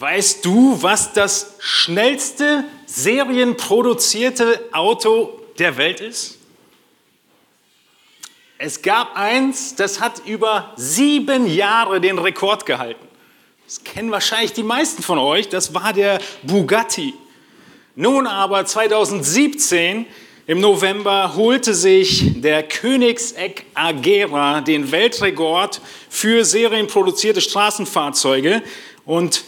Weißt du, was das schnellste serienproduzierte Auto der Welt ist? Es gab eins, das hat über sieben Jahre den Rekord gehalten. Das kennen wahrscheinlich die meisten von euch. Das war der Bugatti. Nun aber 2017 im November holte sich der Königseck Agera den Weltrekord für serienproduzierte Straßenfahrzeuge und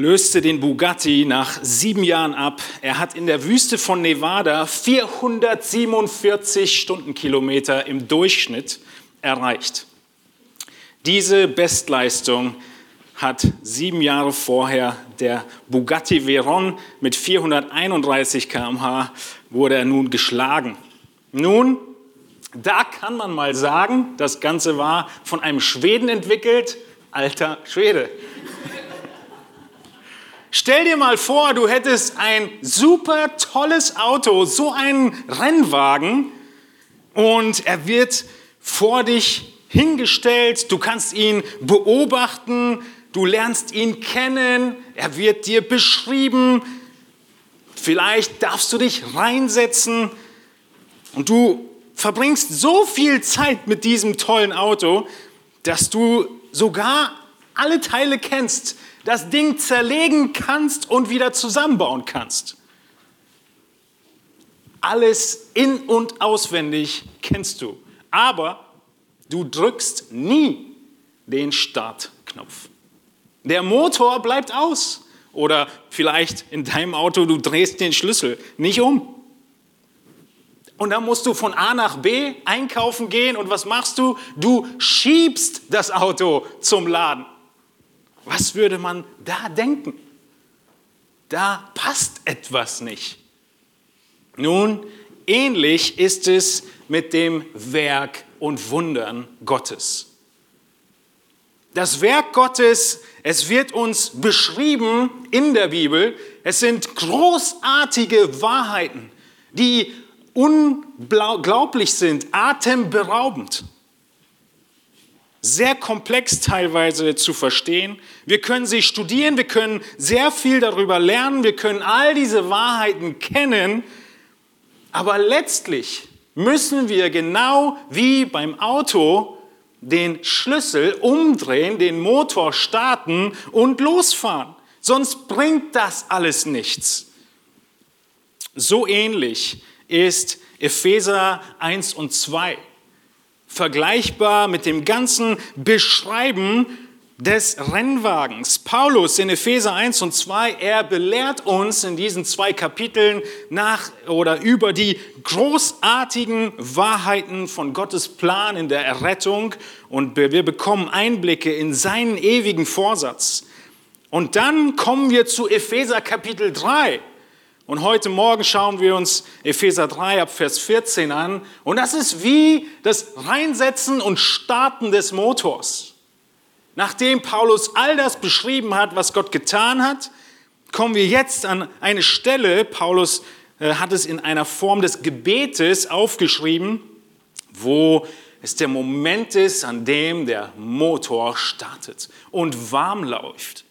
löste den Bugatti nach sieben Jahren ab. Er hat in der Wüste von Nevada 447 Stundenkilometer im Durchschnitt erreicht. Diese Bestleistung hat sieben Jahre vorher der Bugatti Veyron mit 431 km/h wurde er nun geschlagen. Nun, da kann man mal sagen, das Ganze war von einem Schweden entwickelt, alter Schwede. Stell dir mal vor, du hättest ein super tolles Auto, so einen Rennwagen und er wird vor dich hingestellt, du kannst ihn beobachten, du lernst ihn kennen, er wird dir beschrieben, vielleicht darfst du dich reinsetzen und du verbringst so viel Zeit mit diesem tollen Auto, dass du sogar alle Teile kennst, das Ding zerlegen kannst und wieder zusammenbauen kannst. Alles in und auswendig kennst du, aber du drückst nie den Startknopf. Der Motor bleibt aus. Oder vielleicht in deinem Auto, du drehst den Schlüssel nicht um. Und dann musst du von A nach B einkaufen gehen und was machst du? Du schiebst das Auto zum Laden. Was würde man da denken? Da passt etwas nicht. Nun, ähnlich ist es mit dem Werk und Wundern Gottes. Das Werk Gottes, es wird uns beschrieben in der Bibel. Es sind großartige Wahrheiten, die unglaublich sind, atemberaubend sehr komplex teilweise zu verstehen. Wir können sie studieren, wir können sehr viel darüber lernen, wir können all diese Wahrheiten kennen, aber letztlich müssen wir genau wie beim Auto den Schlüssel umdrehen, den Motor starten und losfahren. Sonst bringt das alles nichts. So ähnlich ist Epheser 1 und 2 vergleichbar mit dem ganzen Beschreiben des Rennwagens. Paulus in Epheser 1 und 2, er belehrt uns in diesen zwei Kapiteln nach oder über die großartigen Wahrheiten von Gottes Plan in der Errettung und wir bekommen Einblicke in seinen ewigen Vorsatz. Und dann kommen wir zu Epheser Kapitel 3. Und heute Morgen schauen wir uns Epheser 3 ab Vers 14 an. Und das ist wie das Reinsetzen und Starten des Motors. Nachdem Paulus all das beschrieben hat, was Gott getan hat, kommen wir jetzt an eine Stelle, Paulus äh, hat es in einer Form des Gebetes aufgeschrieben, wo es der Moment ist, an dem der Motor startet und warm läuft.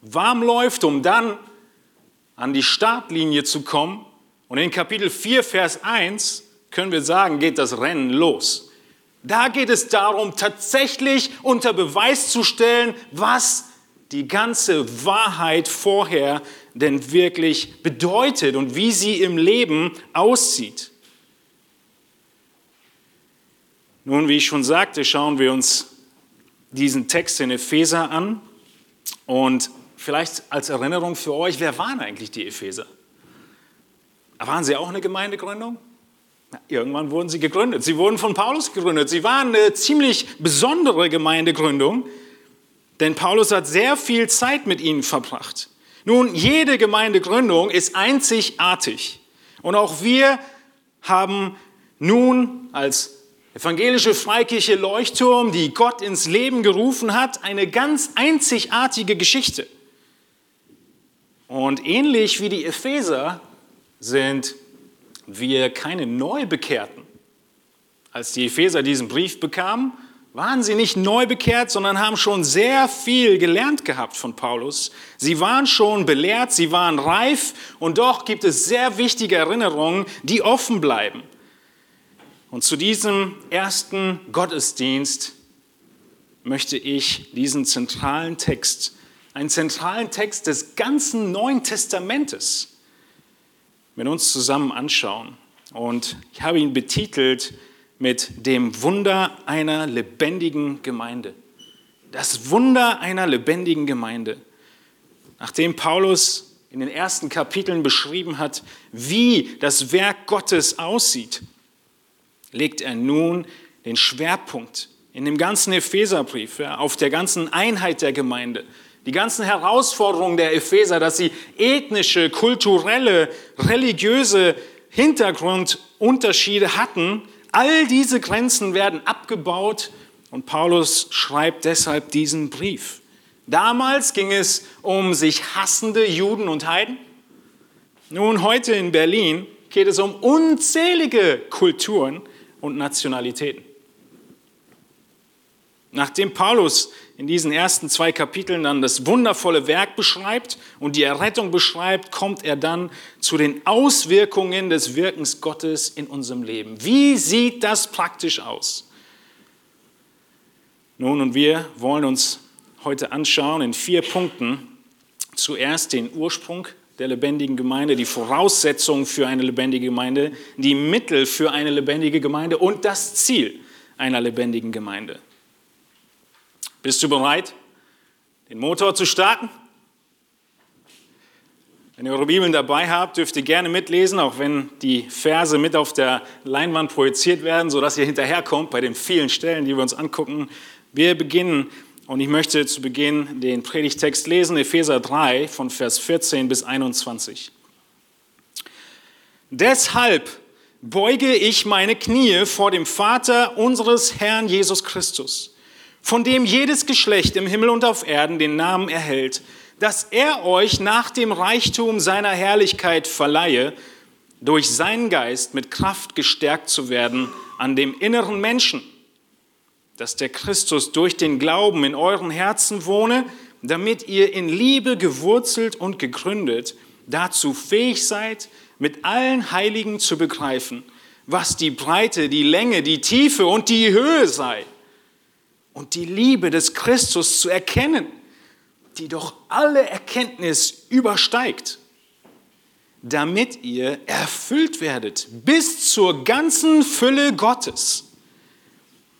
Warm läuft, um dann an die Startlinie zu kommen. Und in Kapitel 4, Vers 1 können wir sagen, geht das Rennen los. Da geht es darum, tatsächlich unter Beweis zu stellen, was die ganze Wahrheit vorher denn wirklich bedeutet und wie sie im Leben aussieht. Nun, wie ich schon sagte, schauen wir uns diesen Text in Epheser an und vielleicht als Erinnerung für euch, wer waren eigentlich die Epheser? Waren sie auch eine Gemeindegründung? Na, irgendwann wurden sie gegründet. Sie wurden von Paulus gegründet. Sie waren eine ziemlich besondere Gemeindegründung, denn Paulus hat sehr viel Zeit mit ihnen verbracht. Nun, jede Gemeindegründung ist einzigartig. Und auch wir haben nun als evangelische Freikirche Leuchtturm, die Gott ins Leben gerufen hat, eine ganz einzigartige Geschichte. Und ähnlich wie die Epheser sind wir keine Neubekehrten. Als die Epheser diesen Brief bekamen, waren sie nicht neu bekehrt, sondern haben schon sehr viel gelernt gehabt von Paulus. Sie waren schon belehrt, sie waren reif und doch gibt es sehr wichtige Erinnerungen, die offen bleiben. Und zu diesem ersten Gottesdienst möchte ich diesen zentralen Text, einen zentralen Text des ganzen Neuen Testamentes, mit uns zusammen anschauen. Und ich habe ihn betitelt mit dem Wunder einer lebendigen Gemeinde. Das Wunder einer lebendigen Gemeinde. Nachdem Paulus in den ersten Kapiteln beschrieben hat, wie das Werk Gottes aussieht, legt er nun den Schwerpunkt in dem ganzen Epheserbrief auf der ganzen Einheit der Gemeinde. Die ganzen Herausforderungen der Epheser, dass sie ethnische, kulturelle, religiöse Hintergrundunterschiede hatten, All diese Grenzen werden abgebaut und Paulus schreibt deshalb diesen Brief. Damals ging es um sich hassende Juden und Heiden. Nun, heute in Berlin geht es um unzählige Kulturen und Nationalitäten. Nachdem Paulus in diesen ersten zwei Kapiteln dann das wundervolle Werk beschreibt und die Errettung beschreibt, kommt er dann zu den Auswirkungen des Wirkens Gottes in unserem Leben. Wie sieht das praktisch aus? Nun, und wir wollen uns heute anschauen in vier Punkten. Zuerst den Ursprung der lebendigen Gemeinde, die Voraussetzungen für eine lebendige Gemeinde, die Mittel für eine lebendige Gemeinde und das Ziel einer lebendigen Gemeinde. Bist du bereit, den Motor zu starten? Wenn ihr eure Bibeln dabei habt, dürft ihr gerne mitlesen, auch wenn die Verse mit auf der Leinwand projiziert werden, sodass ihr hinterherkommt bei den vielen Stellen, die wir uns angucken. Wir beginnen und ich möchte zu Beginn den Predigtext lesen, Epheser 3 von Vers 14 bis 21. Deshalb beuge ich meine Knie vor dem Vater unseres Herrn Jesus Christus von dem jedes Geschlecht im Himmel und auf Erden den Namen erhält, dass er euch nach dem Reichtum seiner Herrlichkeit verleihe, durch seinen Geist mit Kraft gestärkt zu werden an dem inneren Menschen, dass der Christus durch den Glauben in euren Herzen wohne, damit ihr in Liebe gewurzelt und gegründet dazu fähig seid, mit allen Heiligen zu begreifen, was die Breite, die Länge, die Tiefe und die Höhe sei und die Liebe des Christus zu erkennen, die doch alle Erkenntnis übersteigt, damit ihr erfüllt werdet bis zur ganzen Fülle Gottes.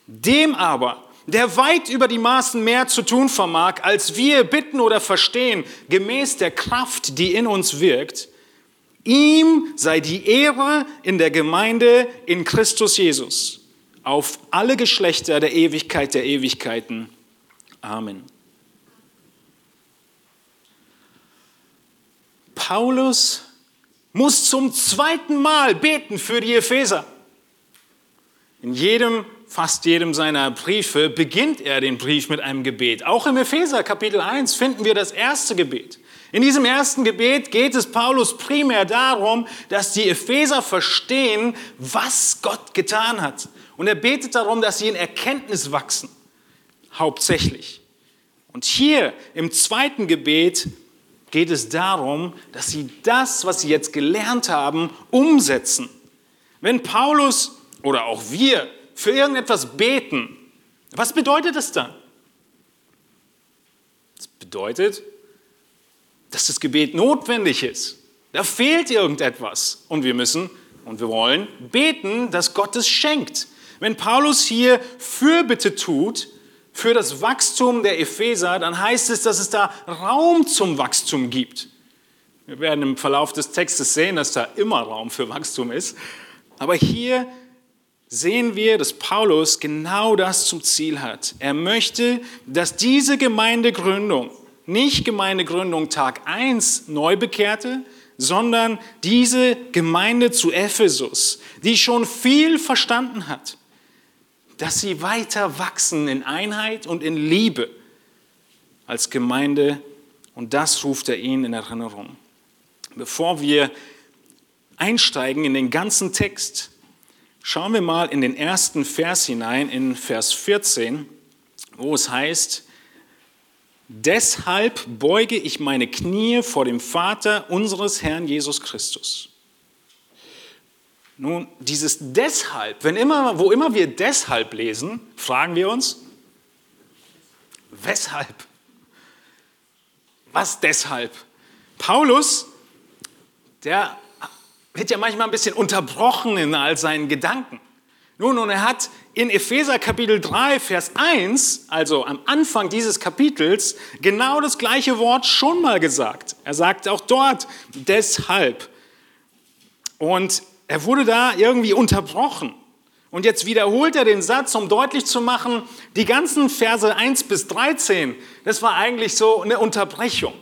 Dem aber, der weit über die Maßen mehr zu tun vermag, als wir bitten oder verstehen, gemäß der Kraft, die in uns wirkt, ihm sei die Ehre in der Gemeinde in Christus Jesus auf alle Geschlechter der Ewigkeit der Ewigkeiten. Amen. Paulus muss zum zweiten Mal beten für die Epheser. In jedem, fast jedem seiner Briefe beginnt er den Brief mit einem Gebet. Auch im Epheser Kapitel 1 finden wir das erste Gebet. In diesem ersten Gebet geht es Paulus primär darum, dass die Epheser verstehen, was Gott getan hat. Und er betet darum, dass sie in Erkenntnis wachsen, hauptsächlich. Und hier im zweiten Gebet geht es darum, dass sie das, was sie jetzt gelernt haben, umsetzen. Wenn Paulus oder auch wir für irgendetwas beten, was bedeutet das dann? Das bedeutet, dass das Gebet notwendig ist. Da fehlt irgendetwas und wir müssen und wir wollen beten, dass Gott es schenkt. Wenn Paulus hier Fürbitte tut für das Wachstum der Epheser, dann heißt es, dass es da Raum zum Wachstum gibt. Wir werden im Verlauf des Textes sehen, dass da immer Raum für Wachstum ist. Aber hier sehen wir, dass Paulus genau das zum Ziel hat. Er möchte, dass diese Gemeindegründung, nicht Gemeindegründung Tag 1 Neubekehrte, sondern diese Gemeinde zu Ephesus, die schon viel verstanden hat, dass sie weiter wachsen in Einheit und in Liebe als Gemeinde. Und das ruft er ihnen in Erinnerung. Bevor wir einsteigen in den ganzen Text, Schauen wir mal in den ersten Vers hinein, in Vers 14, wo es heißt, Deshalb beuge ich meine Knie vor dem Vater unseres Herrn Jesus Christus. Nun, dieses deshalb, wenn immer, wo immer wir deshalb lesen, fragen wir uns, weshalb? Was deshalb? Paulus, der wird ja manchmal ein bisschen unterbrochen in all seinen Gedanken. Nun, und er hat in Epheser Kapitel 3, Vers 1, also am Anfang dieses Kapitels, genau das gleiche Wort schon mal gesagt. Er sagt auch dort deshalb. Und er wurde da irgendwie unterbrochen. Und jetzt wiederholt er den Satz, um deutlich zu machen, die ganzen Verse 1 bis 13, das war eigentlich so eine Unterbrechung.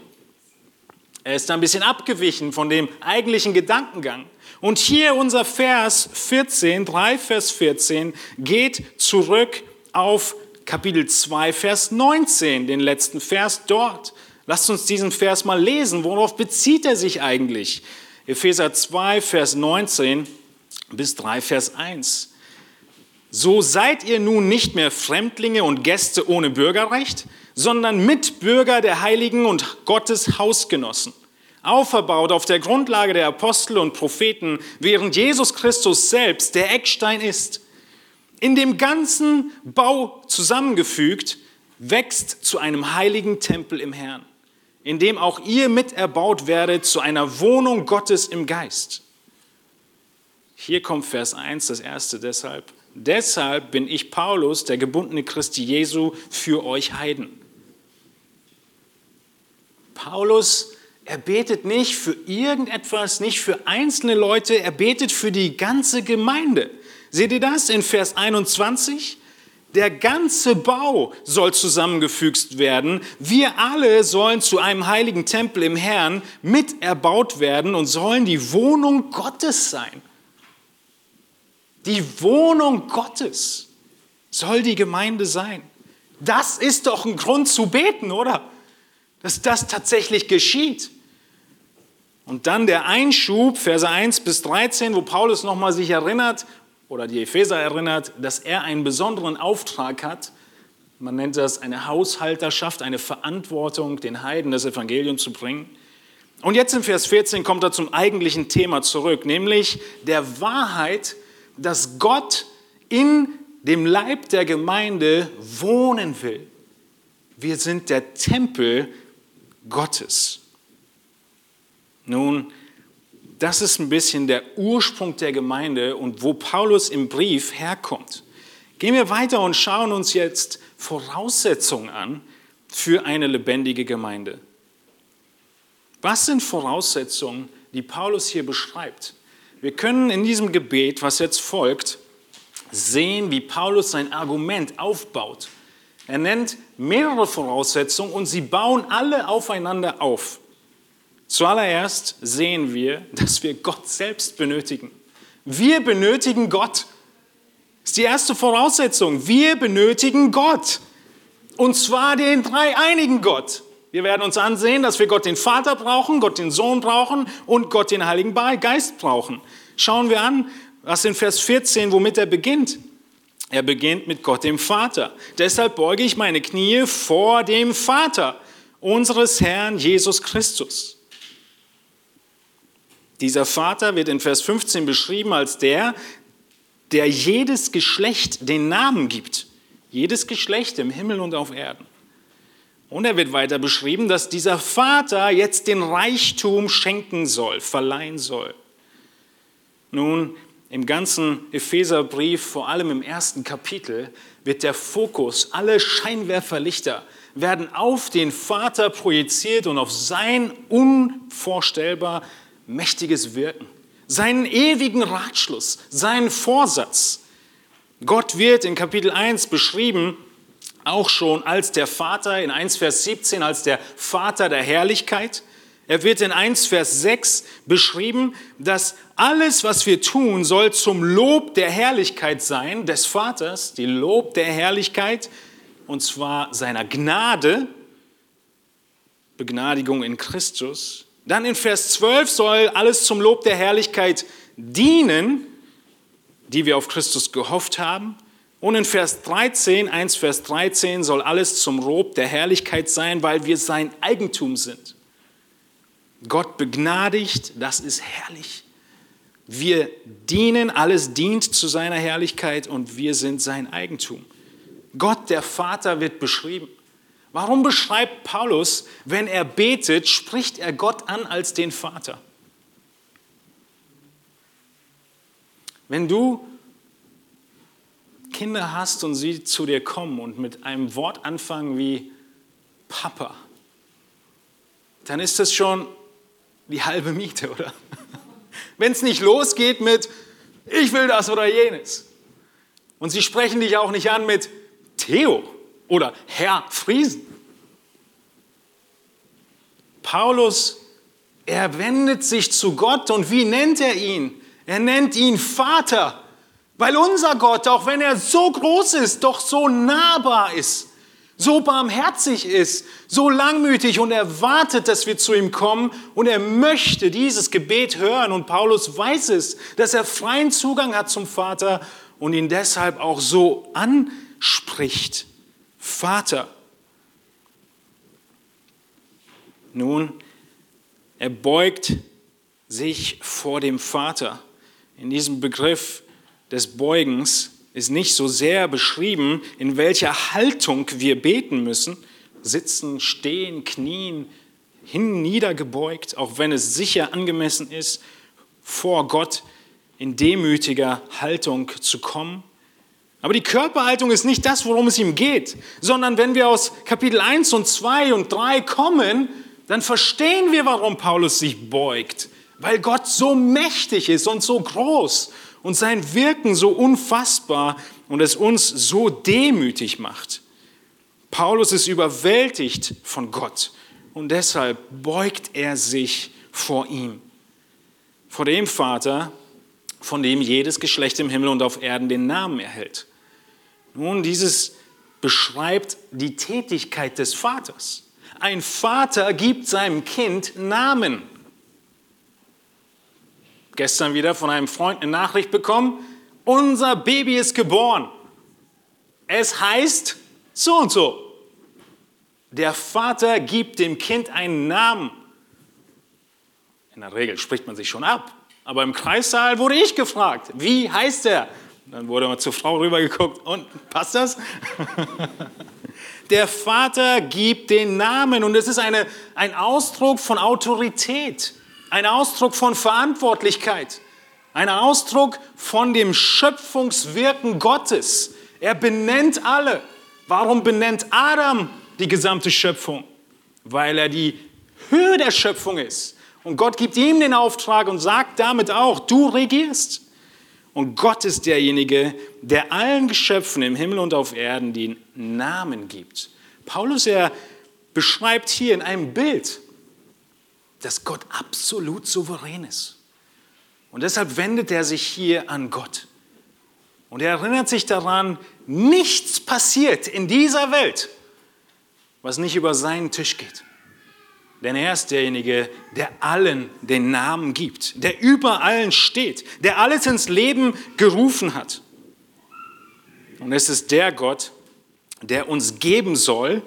Er ist ein bisschen abgewichen von dem eigentlichen Gedankengang. Und hier unser Vers 14, 3 Vers 14, geht zurück auf Kapitel 2, Vers 19, den letzten Vers dort. Lasst uns diesen Vers mal lesen. Worauf bezieht er sich eigentlich? Epheser 2, Vers 19 bis 3, Vers 1. So seid ihr nun nicht mehr Fremdlinge und Gäste ohne Bürgerrecht, sondern Mitbürger der Heiligen und Gottes Hausgenossen. Auferbaut auf der Grundlage der Apostel und Propheten, während Jesus Christus selbst der Eckstein ist. In dem ganzen Bau zusammengefügt, wächst zu einem heiligen Tempel im Herrn, in dem auch ihr miterbaut werdet zu einer Wohnung Gottes im Geist. Hier kommt Vers 1, das erste deshalb. Deshalb bin ich Paulus, der gebundene Christi Jesu, für euch Heiden. Paulus, er betet nicht für irgendetwas, nicht für einzelne Leute, er betet für die ganze Gemeinde. Seht ihr das in Vers 21? Der ganze Bau soll zusammengefügt werden. Wir alle sollen zu einem heiligen Tempel im Herrn mit erbaut werden und sollen die Wohnung Gottes sein. Die Wohnung Gottes soll die Gemeinde sein. Das ist doch ein Grund zu beten, oder? dass das tatsächlich geschieht. Und dann der Einschub, Verse 1 bis 13, wo Paulus nochmal sich erinnert, oder die Epheser erinnert, dass er einen besonderen Auftrag hat. Man nennt das eine Haushalterschaft, eine Verantwortung, den Heiden das Evangelium zu bringen. Und jetzt in Vers 14 kommt er zum eigentlichen Thema zurück, nämlich der Wahrheit, dass Gott in dem Leib der Gemeinde wohnen will. Wir sind der Tempel Gottes. Nun, das ist ein bisschen der Ursprung der Gemeinde und wo Paulus im Brief herkommt. Gehen wir weiter und schauen uns jetzt Voraussetzungen an für eine lebendige Gemeinde. Was sind Voraussetzungen, die Paulus hier beschreibt? Wir können in diesem Gebet, was jetzt folgt, sehen, wie Paulus sein Argument aufbaut. Er nennt mehrere Voraussetzungen und sie bauen alle aufeinander auf. Zuallererst sehen wir, dass wir Gott selbst benötigen. Wir benötigen Gott. Das ist die erste Voraussetzung. Wir benötigen Gott. Und zwar den dreieinigen Gott. Wir werden uns ansehen, dass wir Gott den Vater brauchen, Gott den Sohn brauchen und Gott den Heiligen Geist brauchen. Schauen wir an, was in Vers 14, womit er beginnt. Er beginnt mit Gott dem Vater. Deshalb beuge ich meine Knie vor dem Vater unseres Herrn Jesus Christus. Dieser Vater wird in Vers 15 beschrieben als der, der jedes Geschlecht den Namen gibt. Jedes Geschlecht im Himmel und auf Erden. Und er wird weiter beschrieben, dass dieser Vater jetzt den Reichtum schenken soll, verleihen soll. Nun, im ganzen Epheserbrief, vor allem im ersten Kapitel, wird der Fokus, alle Scheinwerferlichter werden auf den Vater projiziert und auf sein unvorstellbar mächtiges Wirken, seinen ewigen Ratschluss, seinen Vorsatz. Gott wird in Kapitel 1 beschrieben, auch schon als der Vater, in 1 Vers 17 als der Vater der Herrlichkeit. Er wird in 1 Vers 6 beschrieben, dass alles, was wir tun, soll zum Lob der Herrlichkeit sein, des Vaters, die Lob der Herrlichkeit, und zwar seiner Gnade, Begnadigung in Christus. Dann in Vers 12 soll alles zum Lob der Herrlichkeit dienen. die wir auf Christus gehofft haben. Und in Vers 13, 1 Vers 13 soll alles zum Lob der Herrlichkeit sein, weil wir sein Eigentum sind. Gott begnadigt, das ist herrlich. Wir dienen, alles dient zu seiner Herrlichkeit und wir sind sein Eigentum. Gott, der Vater, wird beschrieben. Warum beschreibt Paulus, wenn er betet, spricht er Gott an als den Vater? Wenn du Kinder hast und sie zu dir kommen und mit einem Wort anfangen wie Papa, dann ist das schon die halbe Miete, oder? Wenn es nicht losgeht mit ich will das oder jenes. Und sie sprechen dich auch nicht an mit Theo oder Herr Friesen. Paulus, er wendet sich zu Gott und wie nennt er ihn? Er nennt ihn Vater, weil unser Gott, auch wenn er so groß ist, doch so nahbar ist, so barmherzig ist, so langmütig und er wartet, dass wir zu ihm kommen und er möchte dieses Gebet hören und Paulus weiß es, dass er freien Zugang hat zum Vater und ihn deshalb auch so anspricht. Vater. Nun, er beugt sich vor dem Vater in diesem Begriff des Beugens ist nicht so sehr beschrieben, in welcher Haltung wir beten müssen. Sitzen, stehen, knien, hin niedergebeugt, auch wenn es sicher angemessen ist, vor Gott in demütiger Haltung zu kommen. Aber die Körperhaltung ist nicht das, worum es ihm geht, sondern wenn wir aus Kapitel 1 und 2 und 3 kommen, dann verstehen wir, warum Paulus sich beugt weil Gott so mächtig ist und so groß und sein Wirken so unfassbar und es uns so demütig macht. Paulus ist überwältigt von Gott und deshalb beugt er sich vor ihm, vor dem Vater, von dem jedes Geschlecht im Himmel und auf Erden den Namen erhält. Nun, dieses beschreibt die Tätigkeit des Vaters. Ein Vater gibt seinem Kind Namen gestern wieder von einem Freund eine Nachricht bekommen, unser Baby ist geboren. Es heißt so und so. Der Vater gibt dem Kind einen Namen. In der Regel spricht man sich schon ab. Aber im Kreissaal wurde ich gefragt, wie heißt er? Dann wurde mal zur Frau rübergeguckt und passt das? Der Vater gibt den Namen und es ist eine, ein Ausdruck von Autorität ein Ausdruck von Verantwortlichkeit, ein Ausdruck von dem Schöpfungswirken Gottes. Er benennt alle. Warum benennt Adam die gesamte Schöpfung? Weil er die Höhe der Schöpfung ist. Und Gott gibt ihm den Auftrag und sagt damit auch, du regierst. Und Gott ist derjenige, der allen Geschöpfen im Himmel und auf Erden den Namen gibt. Paulus, er beschreibt hier in einem Bild, dass Gott absolut souverän ist. Und deshalb wendet er sich hier an Gott. Und er erinnert sich daran, nichts passiert in dieser Welt, was nicht über seinen Tisch geht. Denn er ist derjenige, der allen den Namen gibt, der über allen steht, der alles ins Leben gerufen hat. Und es ist der Gott, der uns geben soll,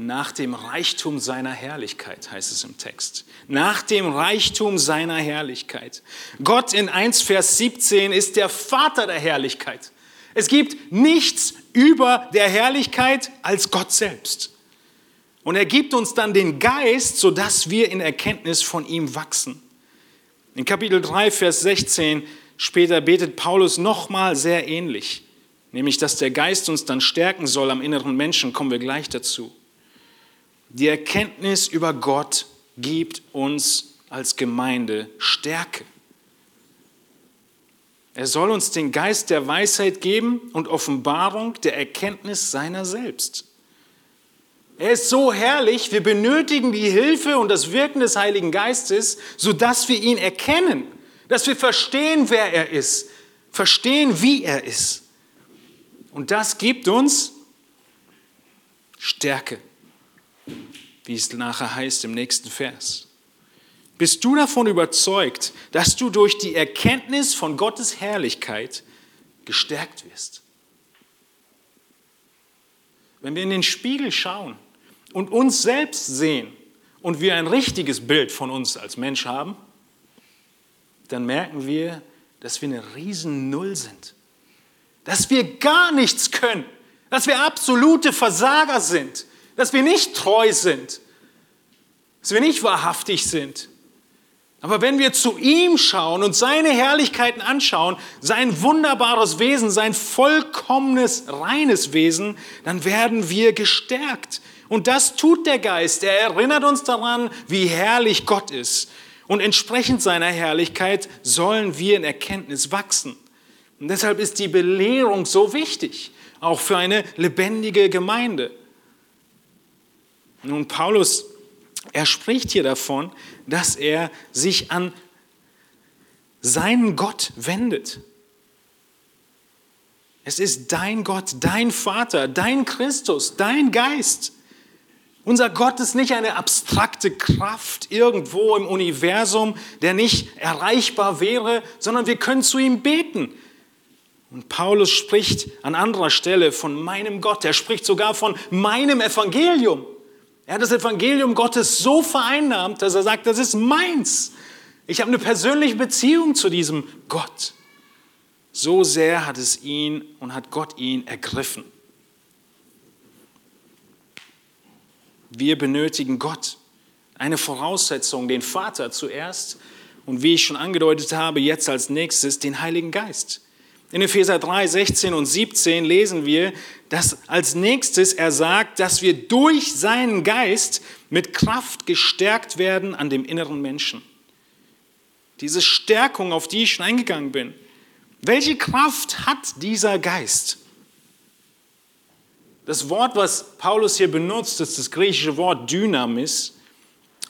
nach dem Reichtum seiner Herrlichkeit, heißt es im Text. Nach dem Reichtum seiner Herrlichkeit. Gott in 1 Vers 17 ist der Vater der Herrlichkeit. Es gibt nichts über der Herrlichkeit als Gott selbst. Und er gibt uns dann den Geist, sodass wir in Erkenntnis von ihm wachsen. In Kapitel 3, Vers 16 später betet Paulus nochmal sehr ähnlich, nämlich dass der Geist uns dann stärken soll am inneren Menschen, kommen wir gleich dazu. Die Erkenntnis über Gott gibt uns als Gemeinde Stärke. Er soll uns den Geist der Weisheit geben und Offenbarung der Erkenntnis seiner selbst. Er ist so herrlich, wir benötigen die Hilfe und das Wirken des Heiligen Geistes, sodass wir ihn erkennen, dass wir verstehen, wer er ist, verstehen, wie er ist. Und das gibt uns Stärke wie es nachher heißt im nächsten Vers. bist du davon überzeugt, dass du durch die Erkenntnis von Gottes Herrlichkeit gestärkt wirst. Wenn wir in den Spiegel schauen und uns selbst sehen und wir ein richtiges Bild von uns als Mensch haben, dann merken wir, dass wir eine riesen Null sind. Dass wir gar nichts können. Dass wir absolute Versager sind. Dass wir nicht treu sind. Dass wir nicht wahrhaftig sind. Aber wenn wir zu ihm schauen und seine Herrlichkeiten anschauen, sein wunderbares Wesen, sein vollkommenes, reines Wesen, dann werden wir gestärkt. Und das tut der Geist. Er erinnert uns daran, wie herrlich Gott ist. Und entsprechend seiner Herrlichkeit sollen wir in Erkenntnis wachsen. Und deshalb ist die Belehrung so wichtig, auch für eine lebendige Gemeinde. Nun, Paulus, er spricht hier davon, dass er sich an seinen Gott wendet. Es ist dein Gott, dein Vater, dein Christus, dein Geist. Unser Gott ist nicht eine abstrakte Kraft irgendwo im Universum, der nicht erreichbar wäre, sondern wir können zu ihm beten. Und Paulus spricht an anderer Stelle von meinem Gott. Er spricht sogar von meinem Evangelium. Er hat das Evangelium Gottes so vereinnahmt, dass er sagt, das ist meins. Ich habe eine persönliche Beziehung zu diesem Gott. So sehr hat es ihn und hat Gott ihn ergriffen. Wir benötigen Gott. Eine Voraussetzung, den Vater zuerst und wie ich schon angedeutet habe, jetzt als nächstes den Heiligen Geist. In Epheser 3, 16 und 17 lesen wir, dass als nächstes er sagt, dass wir durch seinen Geist mit Kraft gestärkt werden an dem inneren Menschen. Diese Stärkung, auf die ich schon eingegangen bin. Welche Kraft hat dieser Geist? Das Wort, was Paulus hier benutzt, ist das griechische Wort Dynamis.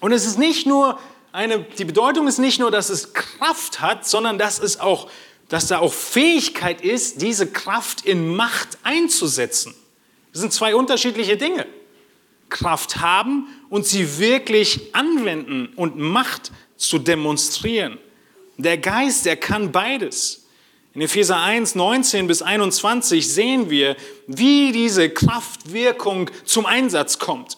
Und es ist nicht nur eine, die Bedeutung ist nicht nur, dass es Kraft hat, sondern dass es auch dass da auch Fähigkeit ist, diese Kraft in Macht einzusetzen. Das sind zwei unterschiedliche Dinge. Kraft haben und sie wirklich anwenden und Macht zu demonstrieren. Der Geist, der kann beides. In Epheser 1, 19 bis 21 sehen wir, wie diese Kraftwirkung zum Einsatz kommt.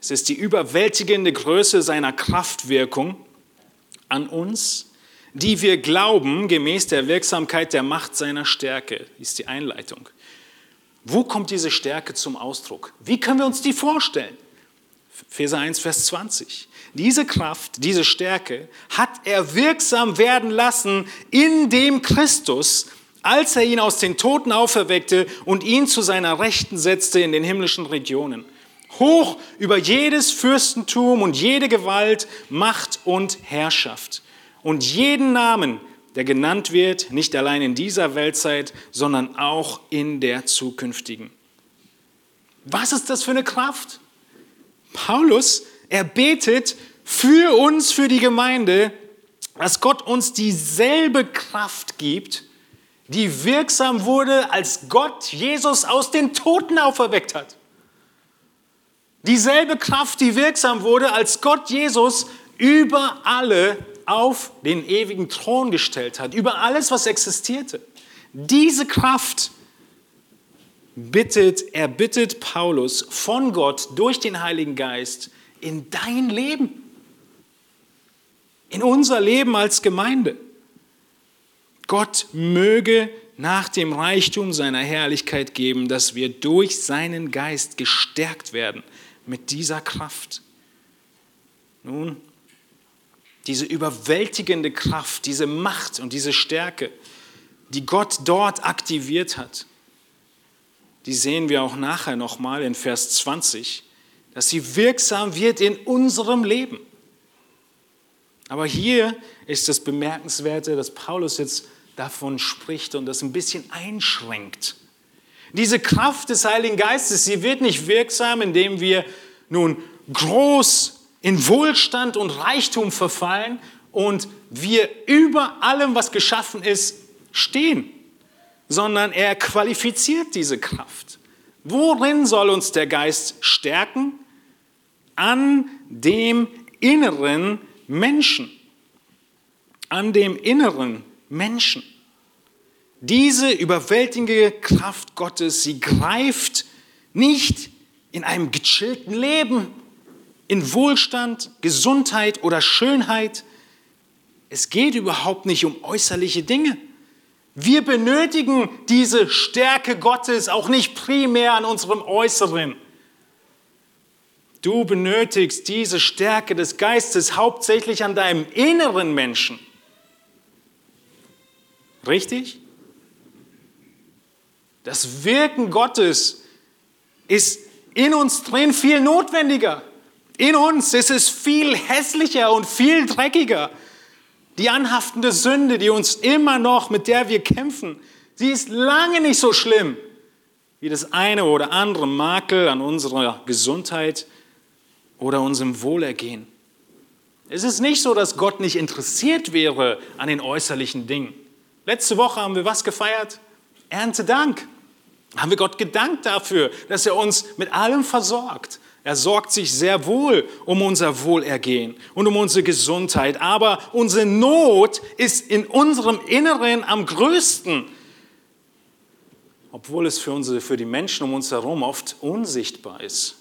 Es ist die überwältigende Größe seiner Kraftwirkung an uns, die wir glauben, gemäß der Wirksamkeit der Macht seiner Stärke, ist die Einleitung. Wo kommt diese Stärke zum Ausdruck? Wie können wir uns die vorstellen? Epheser 1, Vers 20. Diese Kraft, diese Stärke hat er wirksam werden lassen in dem Christus, als er ihn aus den Toten auferweckte und ihn zu seiner Rechten setzte in den himmlischen Regionen. Hoch über jedes Fürstentum und jede Gewalt, Macht und Herrschaft und jeden Namen, der genannt wird, nicht allein in dieser Weltzeit, sondern auch in der zukünftigen. Was ist das für eine Kraft? Paulus, er betet für uns, für die Gemeinde, dass Gott uns dieselbe Kraft gibt, die wirksam wurde, als Gott Jesus aus den Toten auferweckt hat. Dieselbe Kraft, die wirksam wurde, als Gott Jesus über alle auf den ewigen Thron gestellt hat, über alles, was existierte. Diese Kraft bittet, er bittet Paulus von Gott durch den Heiligen Geist in dein Leben, in unser Leben als Gemeinde. Gott möge nach dem Reichtum seiner Herrlichkeit geben, dass wir durch seinen Geist gestärkt werden mit dieser Kraft. Nun, diese überwältigende Kraft, diese Macht und diese Stärke, die Gott dort aktiviert hat, die sehen wir auch nachher nochmal in Vers 20, dass sie wirksam wird in unserem Leben. Aber hier ist das Bemerkenswerte, dass Paulus jetzt davon spricht und das ein bisschen einschränkt. Diese Kraft des Heiligen Geistes, sie wird nicht wirksam, indem wir nun groß in Wohlstand und Reichtum verfallen und wir über allem, was geschaffen ist, stehen, sondern er qualifiziert diese Kraft. Worin soll uns der Geist stärken? An dem inneren Menschen. An dem inneren Menschen. Diese überwältigende Kraft Gottes, sie greift nicht in einem gechillten Leben, in Wohlstand, Gesundheit oder Schönheit. Es geht überhaupt nicht um äußerliche Dinge. Wir benötigen diese Stärke Gottes auch nicht primär an unserem Äußeren. Du benötigst diese Stärke des Geistes hauptsächlich an deinem inneren Menschen. Richtig? Das Wirken Gottes ist in uns drin viel notwendiger. In uns ist es viel hässlicher und viel dreckiger. Die anhaftende Sünde, die uns immer noch, mit der wir kämpfen, sie ist lange nicht so schlimm wie das eine oder andere Makel an unserer Gesundheit oder unserem Wohlergehen. Es ist nicht so, dass Gott nicht interessiert wäre an den äußerlichen Dingen. Letzte Woche haben wir was gefeiert? Erntedank. Haben wir Gott gedankt dafür, dass er uns mit allem versorgt. Er sorgt sich sehr wohl um unser Wohlergehen und um unsere Gesundheit. Aber unsere Not ist in unserem Inneren am größten. Obwohl es für, unsere, für die Menschen um uns herum oft unsichtbar ist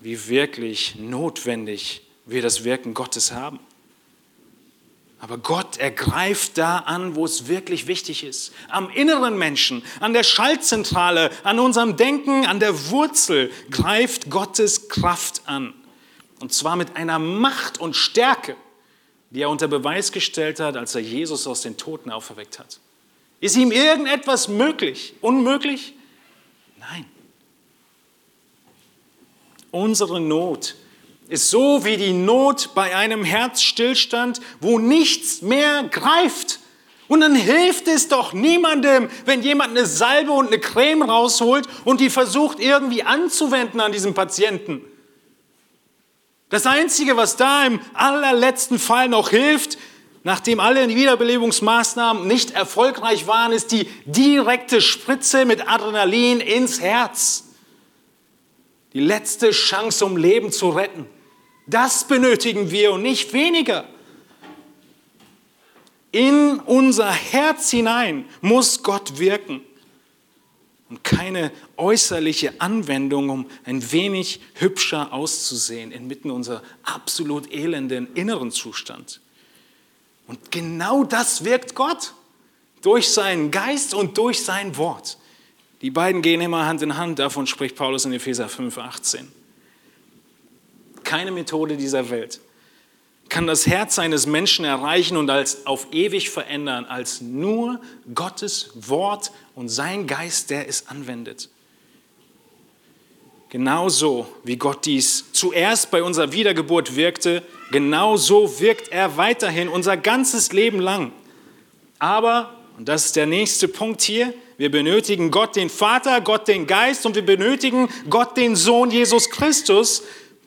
wie wirklich notwendig wir das Wirken Gottes haben. Aber Gott ergreift da an, wo es wirklich wichtig ist. Am inneren Menschen, an der Schaltzentrale, an unserem Denken, an der Wurzel greift Gottes Kraft an. Und zwar mit einer Macht und Stärke, die er unter Beweis gestellt hat, als er Jesus aus den Toten auferweckt hat. Ist ihm irgendetwas möglich? Unmöglich? Nein. Unsere Not ist so wie die Not bei einem Herzstillstand, wo nichts mehr greift. Und dann hilft es doch niemandem, wenn jemand eine Salbe und eine Creme rausholt und die versucht irgendwie anzuwenden an diesem Patienten. Das Einzige, was da im allerletzten Fall noch hilft, nachdem alle Wiederbelebungsmaßnahmen nicht erfolgreich waren, ist die direkte Spritze mit Adrenalin ins Herz. Die letzte Chance, um Leben zu retten. Das benötigen wir und nicht weniger. In unser Herz hinein muss Gott wirken und keine äußerliche Anwendung, um ein wenig hübscher auszusehen inmitten unserer absolut elenden inneren Zustand. Und genau das wirkt Gott durch seinen Geist und durch sein Wort. Die beiden gehen immer Hand in Hand, davon spricht Paulus in Epheser 5, 18. Keine Methode dieser Welt kann das Herz eines Menschen erreichen und als auf ewig verändern, als nur Gottes Wort und sein Geist, der es anwendet. Genauso wie Gott dies zuerst bei unserer Wiedergeburt wirkte, genauso wirkt er weiterhin unser ganzes Leben lang. Aber, und das ist der nächste Punkt hier, wir benötigen Gott den Vater, Gott den Geist und wir benötigen Gott den Sohn Jesus Christus.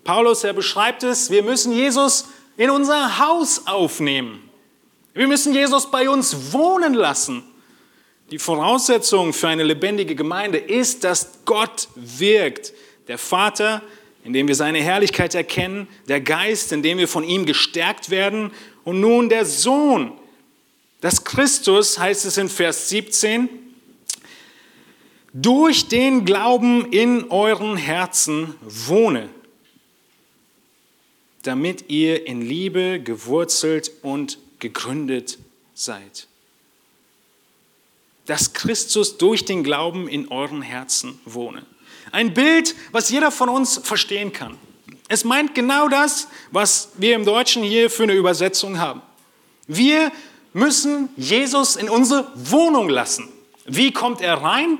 Paulus, er beschreibt es, wir müssen Jesus in unser Haus aufnehmen. Wir müssen Jesus bei uns wohnen lassen. Die Voraussetzung für eine lebendige Gemeinde ist, dass Gott wirkt. Der Vater, indem wir seine Herrlichkeit erkennen, der Geist, indem wir von ihm gestärkt werden und nun der Sohn. Das Christus heißt es in Vers 17, durch den Glauben in euren Herzen wohne, damit ihr in Liebe gewurzelt und gegründet seid. Dass Christus durch den Glauben in euren Herzen wohne. Ein Bild, was jeder von uns verstehen kann. Es meint genau das, was wir im Deutschen hier für eine Übersetzung haben. Wir müssen Jesus in unsere Wohnung lassen. Wie kommt er rein?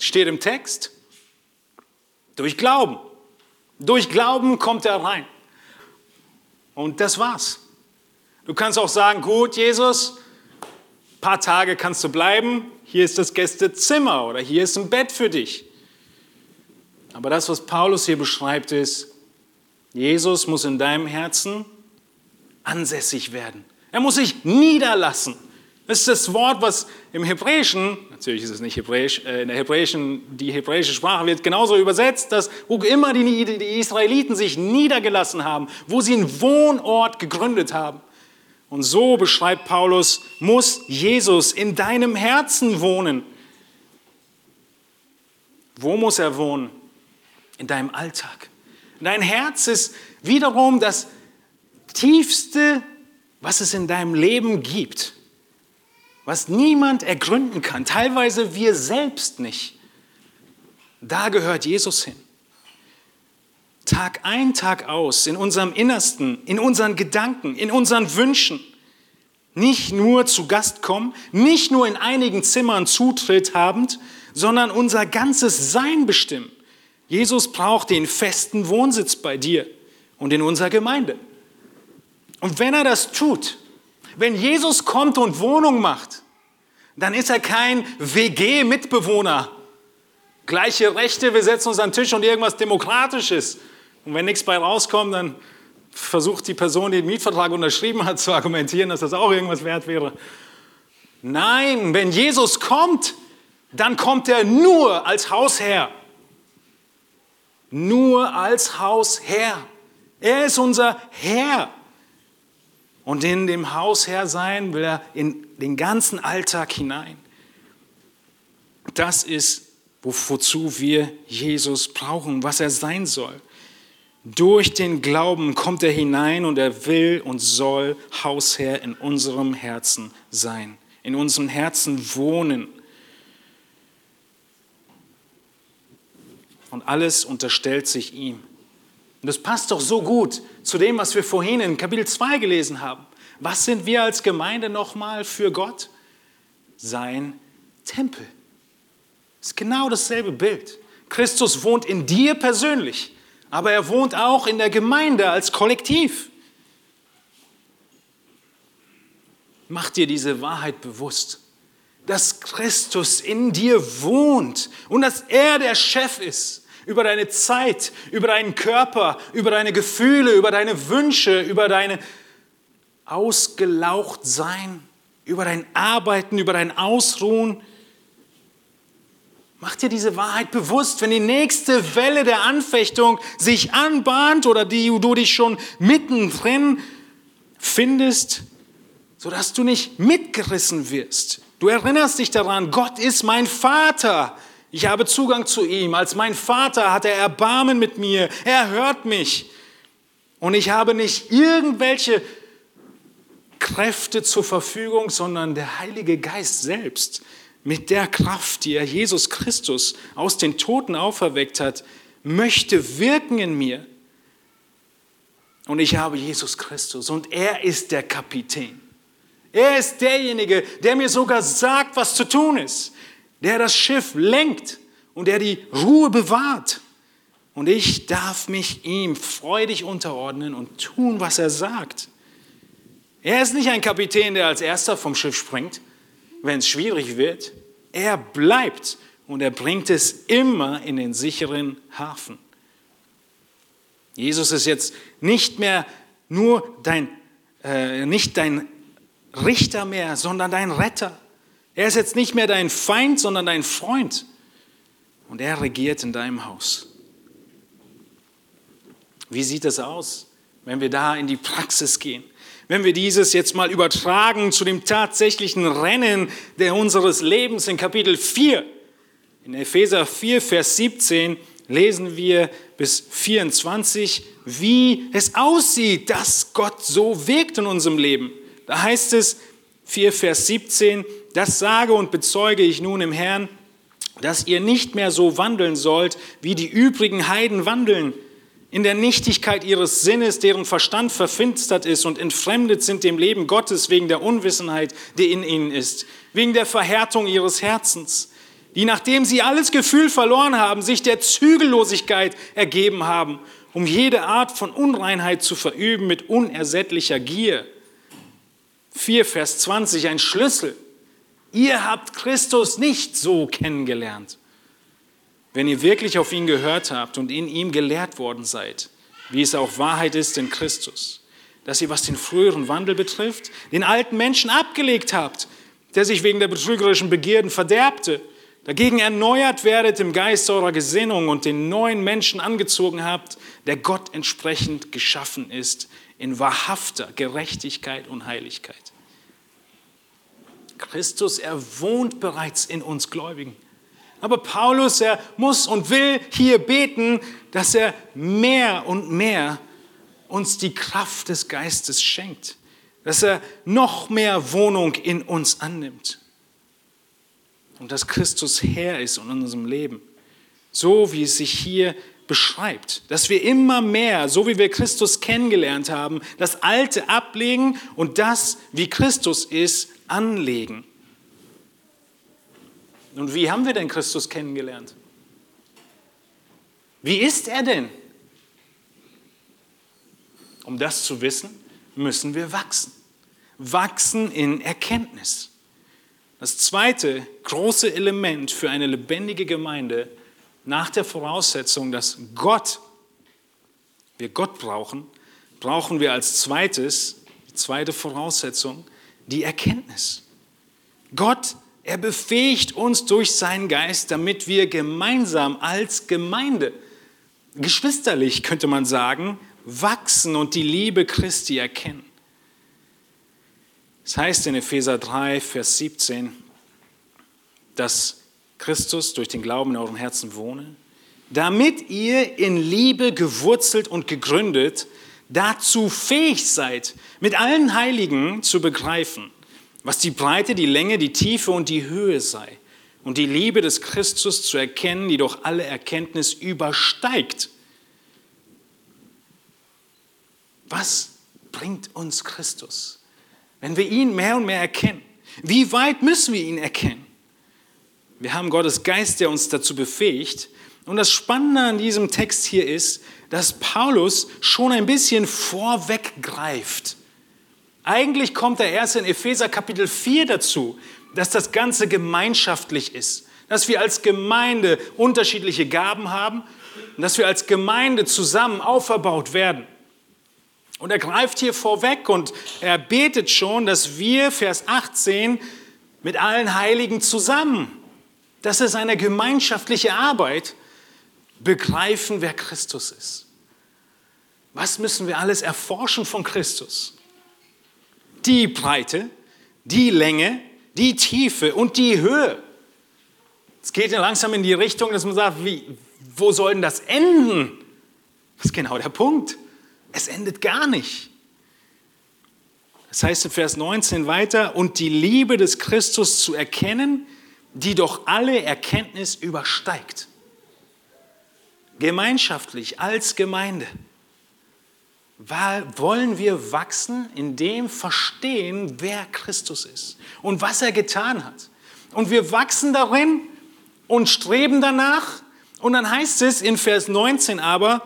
Steht im Text. Durch Glauben. Durch Glauben kommt er rein. Und das war's. Du kannst auch sagen, gut, Jesus, ein paar Tage kannst du bleiben, hier ist das Gästezimmer oder hier ist ein Bett für dich. Aber das, was Paulus hier beschreibt, ist, Jesus muss in deinem Herzen ansässig werden. Er muss sich niederlassen. Das ist das Wort, was im Hebräischen, natürlich ist es nicht Hebräisch, äh, in der Hebräischen, die hebräische Sprache wird genauso übersetzt, dass wo immer die Israeliten sich niedergelassen haben, wo sie einen Wohnort gegründet haben. Und so beschreibt Paulus, muss Jesus in deinem Herzen wohnen. Wo muss er wohnen? In deinem Alltag. Dein Herz ist wiederum das tiefste, was es in deinem Leben gibt was niemand ergründen kann, teilweise wir selbst nicht. Da gehört Jesus hin. Tag ein, Tag aus, in unserem Innersten, in unseren Gedanken, in unseren Wünschen. Nicht nur zu Gast kommen, nicht nur in einigen Zimmern Zutritt habend, sondern unser ganzes Sein bestimmen. Jesus braucht den festen Wohnsitz bei dir und in unserer Gemeinde. Und wenn er das tut, wenn Jesus kommt und Wohnung macht, dann ist er kein WG-Mitbewohner. Gleiche Rechte, wir setzen uns an den Tisch und irgendwas Demokratisches. Und wenn nichts bei rauskommt, dann versucht die Person, die den Mietvertrag unterschrieben hat, zu argumentieren, dass das auch irgendwas wert wäre. Nein, wenn Jesus kommt, dann kommt er nur als Hausherr. Nur als Hausherr. Er ist unser Herr. Und in dem Hausherr sein will er in den ganzen Alltag hinein. Das ist, wozu wir Jesus brauchen, was er sein soll. Durch den Glauben kommt er hinein und er will und soll Hausherr in unserem Herzen sein, in unserem Herzen wohnen. Und alles unterstellt sich ihm. Und das passt doch so gut zu dem, was wir vorhin in Kapitel 2 gelesen haben. Was sind wir als Gemeinde nochmal für Gott? Sein Tempel. Das ist genau dasselbe Bild. Christus wohnt in dir persönlich, aber er wohnt auch in der Gemeinde als Kollektiv. Mach dir diese Wahrheit bewusst, dass Christus in dir wohnt und dass er der Chef ist über deine Zeit, über deinen Körper, über deine Gefühle, über deine Wünsche, über dein Ausgelauchtsein, über dein Arbeiten, über dein Ausruhen. Mach dir diese Wahrheit bewusst, wenn die nächste Welle der Anfechtung sich anbahnt oder die du dich schon mittendrin findest, sodass du nicht mitgerissen wirst. Du erinnerst dich daran, Gott ist mein Vater. Ich habe Zugang zu ihm. Als mein Vater hat er Erbarmen mit mir. Er hört mich. Und ich habe nicht irgendwelche Kräfte zur Verfügung, sondern der Heilige Geist selbst mit der Kraft, die er Jesus Christus aus den Toten auferweckt hat, möchte wirken in mir. Und ich habe Jesus Christus und er ist der Kapitän. Er ist derjenige, der mir sogar sagt, was zu tun ist der das Schiff lenkt und der die Ruhe bewahrt. Und ich darf mich ihm freudig unterordnen und tun, was er sagt. Er ist nicht ein Kapitän, der als erster vom Schiff springt, wenn es schwierig wird. Er bleibt und er bringt es immer in den sicheren Hafen. Jesus ist jetzt nicht mehr nur dein, äh, nicht dein Richter mehr, sondern dein Retter. Er ist jetzt nicht mehr dein Feind, sondern dein Freund. Und er regiert in deinem Haus. Wie sieht es aus, wenn wir da in die Praxis gehen? Wenn wir dieses jetzt mal übertragen zu dem tatsächlichen Rennen der unseres Lebens in Kapitel 4. In Epheser 4, Vers 17 lesen wir bis 24, wie es aussieht, dass Gott so wirkt in unserem Leben. Da heißt es 4, Vers 17, das sage und bezeuge ich nun im Herrn, dass ihr nicht mehr so wandeln sollt, wie die übrigen Heiden wandeln, in der Nichtigkeit ihres Sinnes, deren Verstand verfinstert ist und entfremdet sind dem Leben Gottes wegen der Unwissenheit, die in ihnen ist, wegen der Verhärtung ihres Herzens, die nachdem sie alles Gefühl verloren haben, sich der Zügellosigkeit ergeben haben, um jede Art von Unreinheit zu verüben mit unersättlicher Gier. 4 Vers 20, ein Schlüssel Ihr habt Christus nicht so kennengelernt. Wenn ihr wirklich auf ihn gehört habt und in ihm gelehrt worden seid, wie es auch Wahrheit ist in Christus, dass ihr, was den früheren Wandel betrifft, den alten Menschen abgelegt habt, der sich wegen der betrügerischen Begierden verderbte. Dagegen erneuert werdet im Geist eurer Gesinnung und den neuen Menschen angezogen habt, der Gott entsprechend geschaffen ist, in wahrhafter Gerechtigkeit und Heiligkeit. Christus, er wohnt bereits in uns Gläubigen. Aber Paulus, er muss und will hier beten, dass er mehr und mehr uns die Kraft des Geistes schenkt, dass er noch mehr Wohnung in uns annimmt und dass Christus Herr ist in unserem Leben, so wie es sich hier beschreibt, dass wir immer mehr, so wie wir Christus kennengelernt haben, das Alte ablegen und das, wie Christus ist, anlegen. Und wie haben wir denn Christus kennengelernt? Wie ist er denn? Um das zu wissen, müssen wir wachsen. Wachsen in Erkenntnis. Das zweite große Element für eine lebendige Gemeinde nach der Voraussetzung, dass Gott, wir Gott brauchen, brauchen wir als zweites, die zweite Voraussetzung, die Erkenntnis. Gott, er befähigt uns durch seinen Geist, damit wir gemeinsam als Gemeinde, geschwisterlich könnte man sagen, wachsen und die Liebe Christi erkennen. Es heißt in Epheser 3, Vers 17, dass Christus durch den Glauben in eurem Herzen wohne, damit ihr in Liebe gewurzelt und gegründet dazu fähig seid, mit allen Heiligen zu begreifen, was die Breite, die Länge, die Tiefe und die Höhe sei und die Liebe des Christus zu erkennen, die doch alle Erkenntnis übersteigt. Was bringt uns Christus? Wenn wir ihn mehr und mehr erkennen, wie weit müssen wir ihn erkennen? Wir haben Gottes Geist, der uns dazu befähigt. Und das Spannende an diesem Text hier ist, dass Paulus schon ein bisschen vorweggreift. Eigentlich kommt er erst in Epheser Kapitel 4 dazu, dass das Ganze gemeinschaftlich ist, dass wir als Gemeinde unterschiedliche Gaben haben und dass wir als Gemeinde zusammen auferbaut werden. Und er greift hier vorweg und er betet schon, dass wir, Vers 18, mit allen Heiligen zusammen, das ist eine gemeinschaftliche Arbeit, begreifen, wer Christus ist. Was müssen wir alles erforschen von Christus? Die Breite, die Länge, die Tiefe und die Höhe. Es geht ja langsam in die Richtung, dass man sagt, wie, wo soll denn das enden? Das ist genau der Punkt. Es endet gar nicht. Das heißt in Vers 19 weiter, und die Liebe des Christus zu erkennen, die doch alle Erkenntnis übersteigt. Gemeinschaftlich als Gemeinde wollen wir wachsen in dem Verstehen, wer Christus ist und was er getan hat. Und wir wachsen darin und streben danach. Und dann heißt es in Vers 19 aber,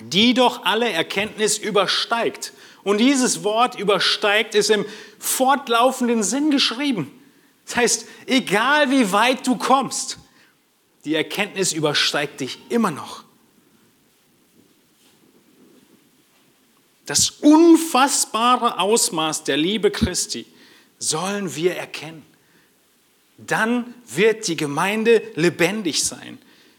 die doch alle Erkenntnis übersteigt. Und dieses Wort übersteigt ist im fortlaufenden Sinn geschrieben. Das heißt, egal wie weit du kommst, die Erkenntnis übersteigt dich immer noch. Das unfassbare Ausmaß der Liebe Christi sollen wir erkennen. Dann wird die Gemeinde lebendig sein.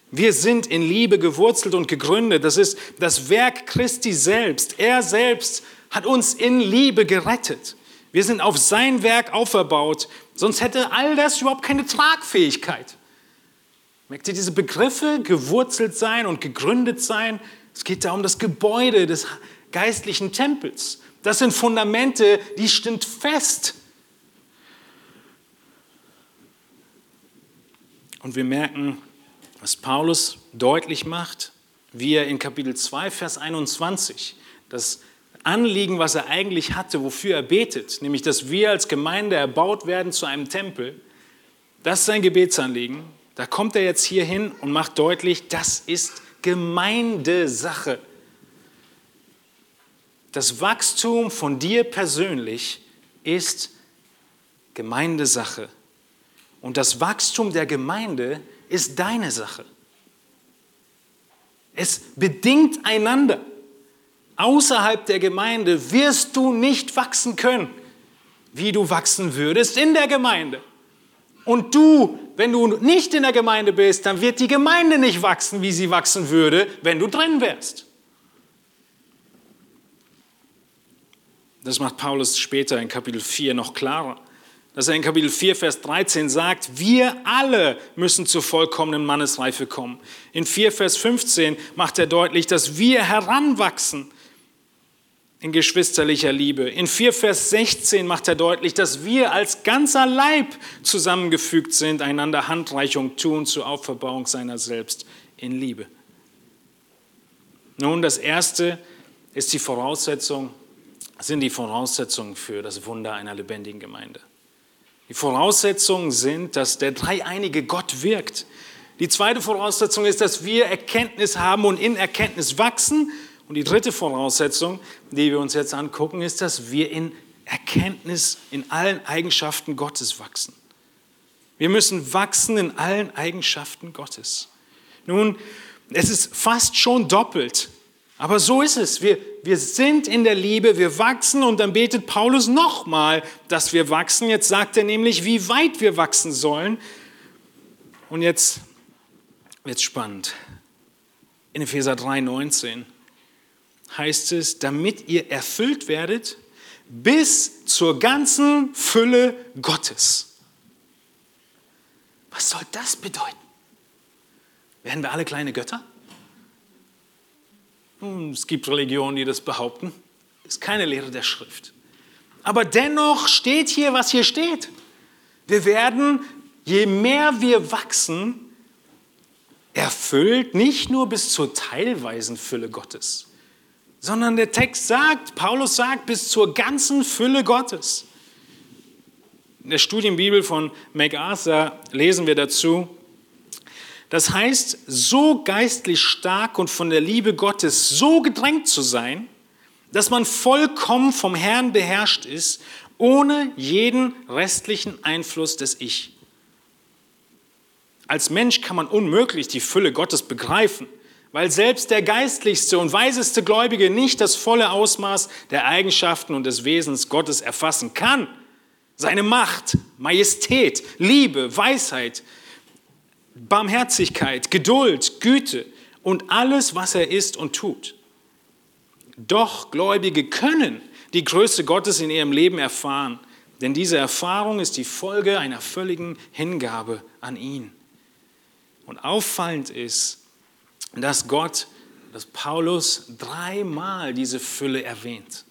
Wir sind in Liebe gewurzelt und gegründet. Das ist das Werk Christi selbst. Er selbst hat uns in Liebe gerettet. Wir sind auf sein Werk auferbaut. Sonst hätte all das überhaupt keine Tragfähigkeit. Merkt ihr diese Begriffe, gewurzelt sein und gegründet sein? Es geht da um das Gebäude des geistlichen Tempels. Das sind Fundamente, die sind fest. Und wir merken, was Paulus deutlich macht, wie er in Kapitel 2, Vers 21 das Anliegen, was er eigentlich hatte, wofür er betet, nämlich dass wir als Gemeinde erbaut werden zu einem Tempel, das ist sein Gebetsanliegen. Da kommt er jetzt hier hin und macht deutlich, das ist Gemeindesache. Das Wachstum von dir persönlich ist Gemeindesache. Und das Wachstum der Gemeinde ist deine Sache. Es bedingt einander. Außerhalb der Gemeinde wirst du nicht wachsen können. wie du wachsen würdest in der Gemeinde. Und du, wenn du nicht in der Gemeinde bist, dann wird die Gemeinde nicht wachsen, wie sie wachsen würde, wenn du drin wärst. Das macht Paulus später in Kapitel 4 noch klarer. Dass er in Kapitel 4, Vers 13 sagt, wir alle müssen zur vollkommenen Mannesreife kommen. In 4, Vers 15 macht er deutlich, dass wir heranwachsen in geschwisterlicher Liebe. In 4 Vers 16 macht er deutlich, dass wir als ganzer Leib zusammengefügt sind, einander Handreichung tun zur Auferbauung seiner selbst in Liebe. Nun, das erste ist die Voraussetzung, sind die Voraussetzungen für das Wunder einer lebendigen Gemeinde. Die Voraussetzungen sind, dass der dreieinige Gott wirkt. Die zweite Voraussetzung ist, dass wir Erkenntnis haben und in Erkenntnis wachsen. Und die dritte Voraussetzung, die wir uns jetzt angucken, ist, dass wir in Erkenntnis in allen Eigenschaften Gottes wachsen. Wir müssen wachsen in allen Eigenschaften Gottes. Nun, es ist fast schon doppelt, aber so ist es. Wir, wir sind in der Liebe, wir wachsen und dann betet Paulus nochmal, dass wir wachsen. Jetzt sagt er nämlich, wie weit wir wachsen sollen. Und jetzt wird es spannend. In Epheser 3, 19 heißt es, damit ihr erfüllt werdet bis zur ganzen Fülle Gottes. Was soll das bedeuten? Werden wir alle kleine Götter? Es gibt Religionen, die das behaupten. Das ist keine Lehre der Schrift. Aber dennoch steht hier, was hier steht. Wir werden, je mehr wir wachsen, erfüllt, nicht nur bis zur teilweisen Fülle Gottes sondern der Text sagt, Paulus sagt, bis zur ganzen Fülle Gottes. In der Studienbibel von MacArthur lesen wir dazu, das heißt, so geistlich stark und von der Liebe Gottes so gedrängt zu sein, dass man vollkommen vom Herrn beherrscht ist, ohne jeden restlichen Einfluss des Ich. Als Mensch kann man unmöglich die Fülle Gottes begreifen weil selbst der geistlichste und weiseste Gläubige nicht das volle Ausmaß der Eigenschaften und des Wesens Gottes erfassen kann. Seine Macht, Majestät, Liebe, Weisheit, Barmherzigkeit, Geduld, Güte und alles, was er ist und tut. Doch Gläubige können die Größe Gottes in ihrem Leben erfahren, denn diese Erfahrung ist die Folge einer völligen Hingabe an ihn. Und auffallend ist, dass Gott, dass Paulus dreimal diese Fülle erwähnt.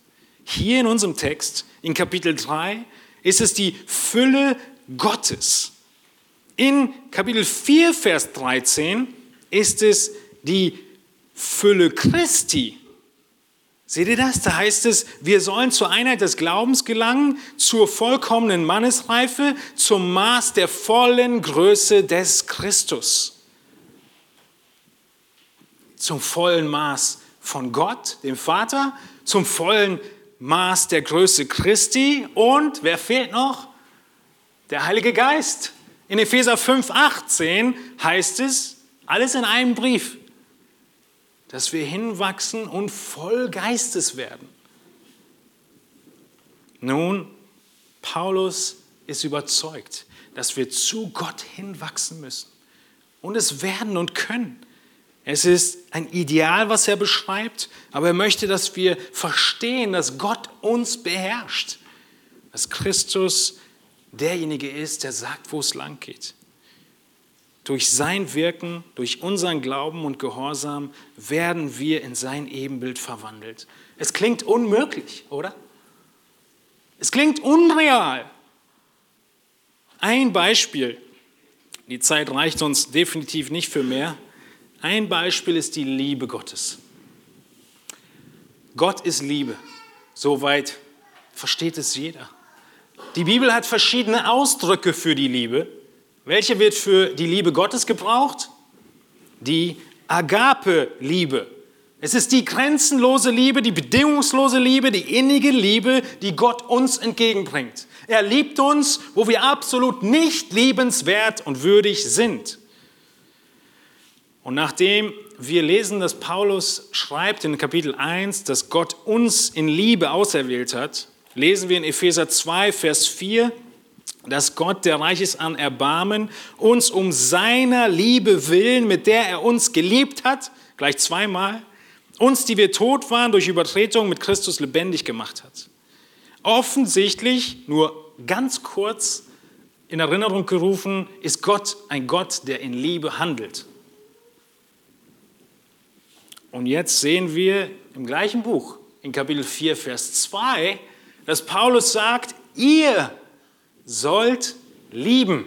Hier in unserem Text, in Kapitel 3, ist es die Fülle Gottes. In Kapitel 4, Vers 13 ist es die Fülle Christi. Seht ihr das? Da heißt es, wir sollen zur Einheit des Glaubens gelangen, zur vollkommenen Mannesreife, zum Maß der vollen Größe des Christus zum vollen Maß von Gott, dem Vater, zum vollen Maß der Größe Christi und wer fehlt noch? Der Heilige Geist. In Epheser 5:18 heißt es, alles in einem Brief, dass wir hinwachsen und voll Geistes werden. Nun, Paulus ist überzeugt, dass wir zu Gott hinwachsen müssen und es werden und können. Es ist ein Ideal, was er beschreibt, aber er möchte, dass wir verstehen, dass Gott uns beherrscht, dass Christus derjenige ist, der sagt, wo es lang geht. Durch sein Wirken, durch unseren Glauben und Gehorsam werden wir in sein Ebenbild verwandelt. Es klingt unmöglich, oder? Es klingt unreal. Ein Beispiel. Die Zeit reicht uns definitiv nicht für mehr. Ein Beispiel ist die Liebe Gottes. Gott ist Liebe. Soweit versteht es jeder. Die Bibel hat verschiedene Ausdrücke für die Liebe. Welche wird für die Liebe Gottes gebraucht? Die Agape-Liebe. Es ist die grenzenlose Liebe, die bedingungslose Liebe, die innige Liebe, die Gott uns entgegenbringt. Er liebt uns, wo wir absolut nicht liebenswert und würdig sind. Und nachdem wir lesen, dass Paulus schreibt in Kapitel 1, dass Gott uns in Liebe auserwählt hat, lesen wir in Epheser 2, Vers 4, dass Gott, der reich ist an Erbarmen, uns um seiner Liebe willen, mit der er uns geliebt hat, gleich zweimal, uns, die wir tot waren, durch Übertretung mit Christus lebendig gemacht hat. Offensichtlich, nur ganz kurz in Erinnerung gerufen, ist Gott ein Gott, der in Liebe handelt. Und jetzt sehen wir im gleichen Buch, in Kapitel 4, Vers 2, dass Paulus sagt, ihr sollt lieben,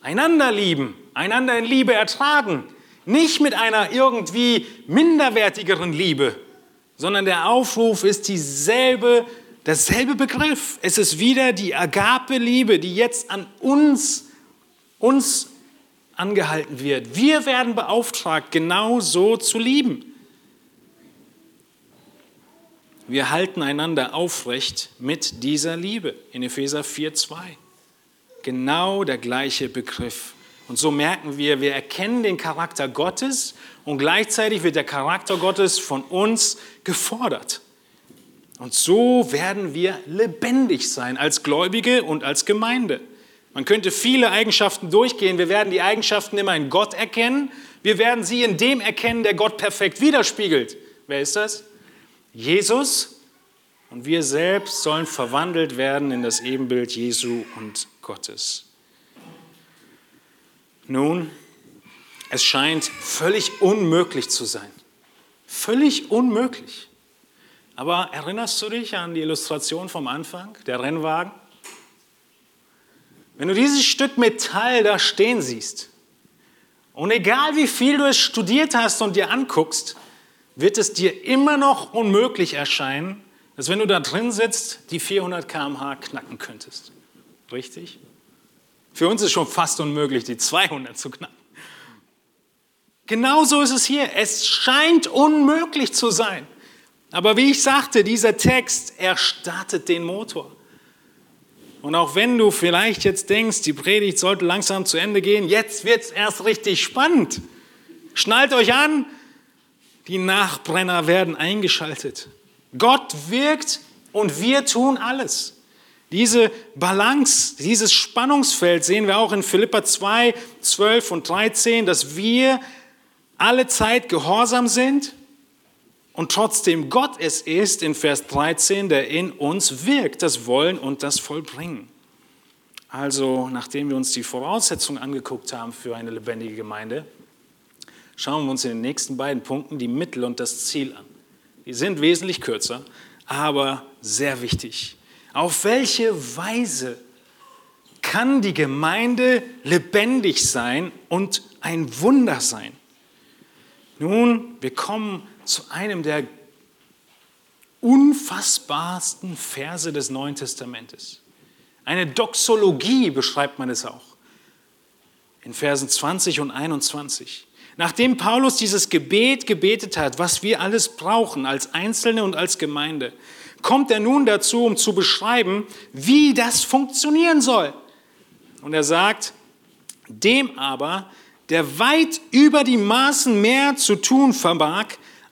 einander lieben, einander in Liebe ertragen, nicht mit einer irgendwie minderwertigeren Liebe, sondern der Aufruf ist dieselbe, derselbe Begriff. Es ist wieder die Agape-Liebe, die jetzt an uns, uns angehalten wird. Wir werden beauftragt, genau so zu lieben. Wir halten einander aufrecht mit dieser Liebe in Epheser 4,2. Genau der gleiche Begriff. Und so merken wir, wir erkennen den Charakter Gottes und gleichzeitig wird der Charakter Gottes von uns gefordert. Und so werden wir lebendig sein als Gläubige und als Gemeinde. Man könnte viele Eigenschaften durchgehen. Wir werden die Eigenschaften immer in Gott erkennen. Wir werden sie in dem erkennen, der Gott perfekt widerspiegelt. Wer ist das? Jesus. Und wir selbst sollen verwandelt werden in das Ebenbild Jesu und Gottes. Nun, es scheint völlig unmöglich zu sein. Völlig unmöglich. Aber erinnerst du dich an die Illustration vom Anfang, der Rennwagen? Wenn du dieses Stück Metall da stehen siehst, und egal wie viel du es studiert hast und dir anguckst, wird es dir immer noch unmöglich erscheinen, dass wenn du da drin sitzt, die 400 km/h knacken könntest. Richtig? Für uns ist schon fast unmöglich, die 200 zu knacken. Genauso ist es hier. Es scheint unmöglich zu sein. Aber wie ich sagte, dieser Text, er startet den Motor. Und auch wenn du vielleicht jetzt denkst, die Predigt sollte langsam zu Ende gehen, jetzt wird es erst richtig spannend. Schnallt euch an, die Nachbrenner werden eingeschaltet. Gott wirkt und wir tun alles. Diese Balance, dieses Spannungsfeld sehen wir auch in Philippa 2, 12 und 13, dass wir alle Zeit gehorsam sind und trotzdem Gott es ist, in Vers 13, der in uns wirkt, das Wollen und das Vollbringen. Also, nachdem wir uns die Voraussetzungen angeguckt haben für eine lebendige Gemeinde, schauen wir uns in den nächsten beiden Punkten die Mittel und das Ziel an. Die sind wesentlich kürzer, aber sehr wichtig. Auf welche Weise kann die Gemeinde lebendig sein und ein Wunder sein? Nun, wir kommen zu einem der unfassbarsten Verse des Neuen Testamentes. Eine Doxologie beschreibt man es auch. In Versen 20 und 21. Nachdem Paulus dieses Gebet gebetet hat, was wir alles brauchen als Einzelne und als Gemeinde, kommt er nun dazu, um zu beschreiben, wie das funktionieren soll. Und er sagt, dem aber, der weit über die Maßen mehr zu tun vermag,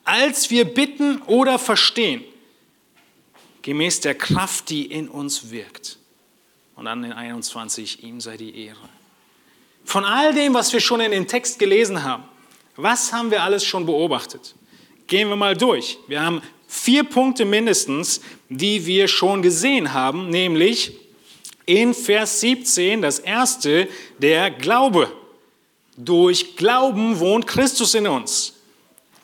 als wir bitten oder verstehen, gemäß der Kraft, die in uns wirkt. Und dann in 21, ihm sei die Ehre. Von all dem, was wir schon in dem Text gelesen haben, was haben wir alles schon beobachtet? Gehen wir mal durch. Wir haben vier Punkte mindestens, die wir schon gesehen haben, nämlich in Vers 17 das erste, der Glaube. Durch Glauben wohnt Christus in uns.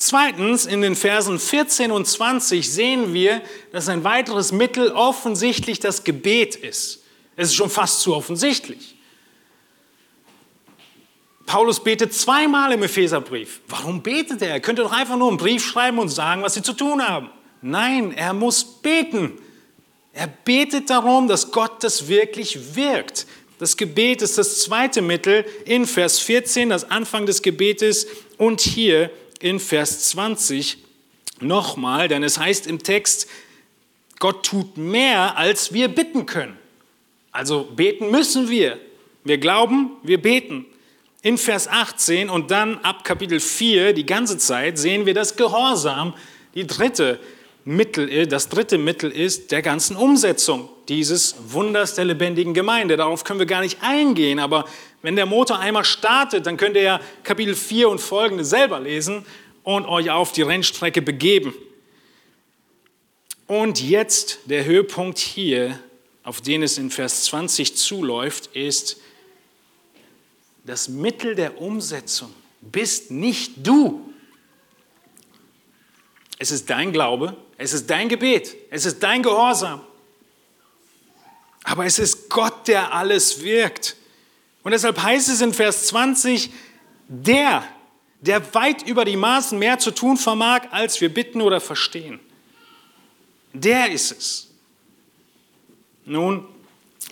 Zweitens, in den Versen 14 und 20 sehen wir, dass ein weiteres Mittel offensichtlich das Gebet ist. Es ist schon fast zu offensichtlich. Paulus betet zweimal im Epheserbrief. Warum betet er? Er könnte doch einfach nur einen Brief schreiben und sagen, was sie zu tun haben. Nein, er muss beten. Er betet darum, dass Gott das wirklich wirkt. Das Gebet ist das zweite Mittel in Vers 14, das Anfang des Gebetes und hier in Vers 20 nochmal, denn es heißt im Text, Gott tut mehr, als wir bitten können. Also beten müssen wir. Wir glauben, wir beten. In Vers 18 und dann ab Kapitel 4 die ganze Zeit sehen wir das Gehorsam, die dritte Mittel, das dritte Mittel ist der ganzen Umsetzung dieses Wunders der lebendigen Gemeinde. Darauf können wir gar nicht eingehen, aber wenn der Motor einmal startet, dann könnt ihr ja Kapitel 4 und folgende selber lesen und euch auf die Rennstrecke begeben. Und jetzt der Höhepunkt hier, auf den es in Vers 20 zuläuft, ist, das Mittel der Umsetzung bist nicht du. Es ist dein Glaube, es ist dein Gebet, es ist dein Gehorsam. Aber es ist Gott, der alles wirkt. Und deshalb heißt es in Vers 20, der, der weit über die Maßen mehr zu tun vermag, als wir bitten oder verstehen. Der ist es. Nun,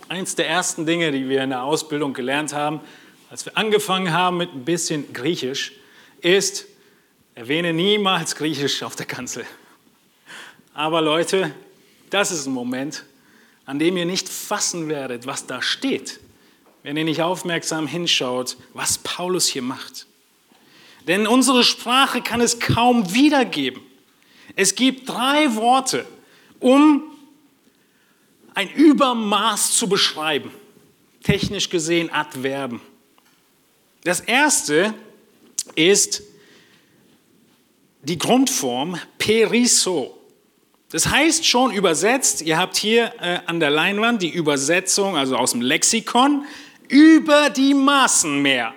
eins der ersten Dinge, die wir in der Ausbildung gelernt haben, als wir angefangen haben mit ein bisschen Griechisch, ist, erwähne niemals Griechisch auf der Kanzel. Aber Leute, das ist ein Moment, an dem ihr nicht fassen werdet, was da steht, wenn ihr nicht aufmerksam hinschaut, was Paulus hier macht. Denn unsere Sprache kann es kaum wiedergeben. Es gibt drei Worte, um ein Übermaß zu beschreiben. Technisch gesehen Adverben. Das erste ist die Grundform periso. Das heißt schon übersetzt, ihr habt hier äh, an der Leinwand die Übersetzung, also aus dem Lexikon, über die Maßen mehr.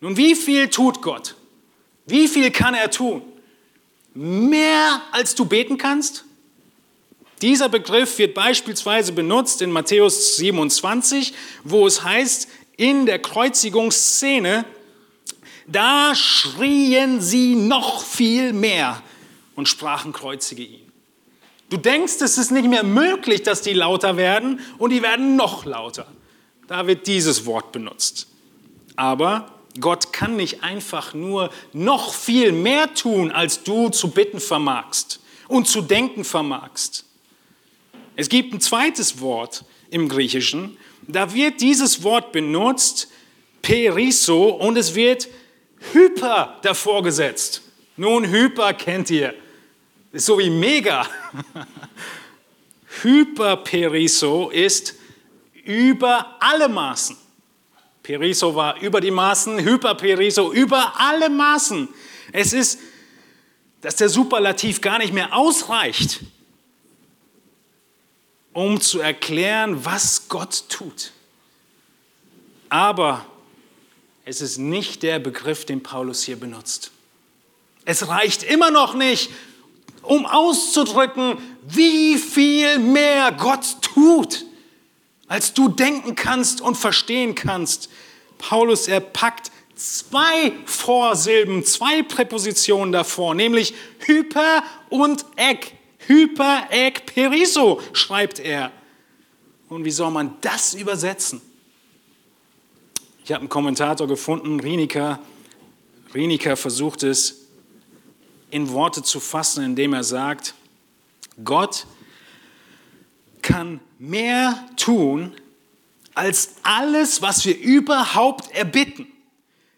Nun, wie viel tut Gott? Wie viel kann er tun? Mehr als du beten kannst? Dieser Begriff wird beispielsweise benutzt in Matthäus 27, wo es heißt, in der Kreuzigungsszene, da schrien sie noch viel mehr und sprachen, kreuzige ihn. Du denkst, es ist nicht mehr möglich, dass die lauter werden und die werden noch lauter. Da wird dieses Wort benutzt. Aber Gott kann nicht einfach nur noch viel mehr tun, als du zu bitten vermagst und zu denken vermagst. Es gibt ein zweites Wort im Griechischen, da wird dieses Wort benutzt, periso, und es wird hyper davor gesetzt. Nun, hyper kennt ihr. Ist so wie mega. Hyperperiso ist über alle Maßen. Periso war über die Maßen, Hyperperiso über alle Maßen. Es ist, dass der Superlativ gar nicht mehr ausreicht um zu erklären, was Gott tut. Aber es ist nicht der Begriff, den Paulus hier benutzt. Es reicht immer noch nicht, um auszudrücken, wie viel mehr Gott tut, als du denken kannst und verstehen kannst. Paulus, er packt zwei Vorsilben, zwei Präpositionen davor, nämlich hyper und ek. Hyper ek periso, schreibt er. Und wie soll man das übersetzen? Ich habe einen Kommentator gefunden, Rienika. Rienika versucht es in Worte zu fassen, indem er sagt, Gott kann mehr tun als alles, was wir überhaupt erbitten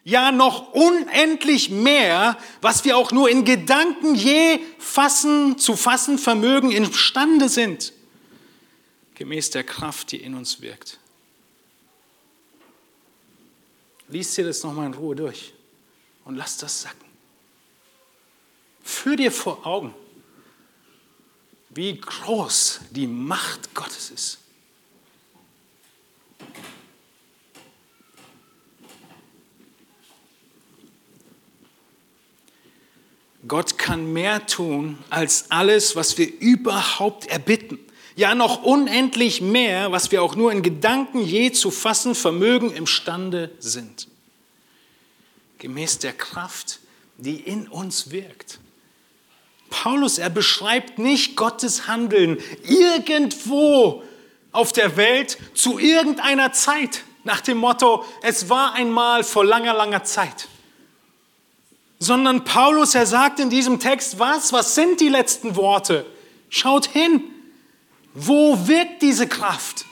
ja noch unendlich mehr, was wir auch nur in Gedanken je fassen, zu fassen vermögen, imstande sind, gemäß der Kraft, die in uns wirkt. Lies dir das nochmal in Ruhe durch und lass das sacken. Führ dir vor Augen, wie groß die Macht Gottes ist. Gott kann mehr tun als alles, was wir überhaupt erbitten. Ja, noch unendlich mehr, was wir auch nur in Gedanken je zu fassen vermögen, imstande sind. Gemäß der Kraft, die in uns wirkt. Paulus, er beschreibt nicht Gottes Handeln irgendwo auf der Welt zu irgendeiner Zeit nach dem Motto, es war einmal vor langer, langer Zeit sondern Paulus, er sagt in diesem Text, was? Was sind die letzten Worte? Schaut hin. Wo wirkt diese Kraft?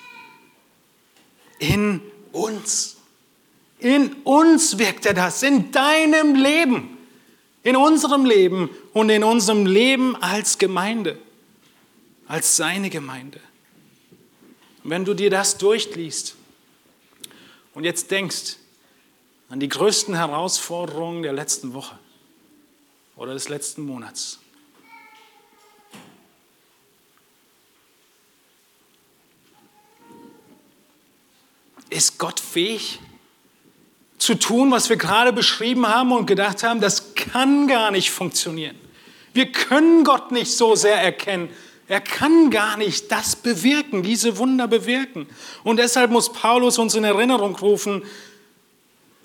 In uns. In uns wirkt er das, in deinem Leben. In unserem Leben und in unserem Leben als Gemeinde, als seine Gemeinde. Und wenn du dir das durchliest und jetzt denkst an die größten Herausforderungen der letzten Woche oder des letzten Monats, ist Gott fähig zu tun, was wir gerade beschrieben haben und gedacht haben, das kann gar nicht funktionieren. Wir können Gott nicht so sehr erkennen. Er kann gar nicht das bewirken, diese Wunder bewirken. Und deshalb muss Paulus uns in Erinnerung rufen,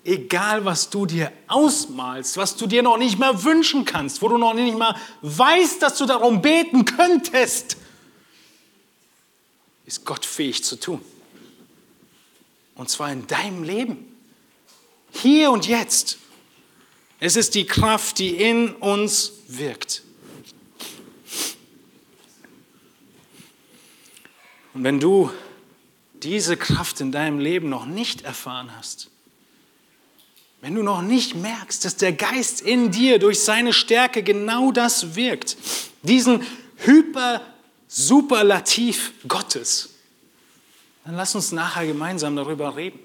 egal was du dir ausmalst, was du dir noch nicht mal wünschen kannst, wo du noch nicht mal weißt, dass du darum beten könntest, ist Gott fähig zu tun. Und zwar in deinem Leben. Hier und jetzt. Es ist die Kraft, die in uns wirkt. Und wenn du diese Kraft in deinem Leben noch nicht erfahren hast, wenn du noch nicht merkst, dass der Geist in dir durch seine Stärke genau das wirkt, diesen Hyper-Superlativ Gottes, dann lass uns nachher gemeinsam darüber reden,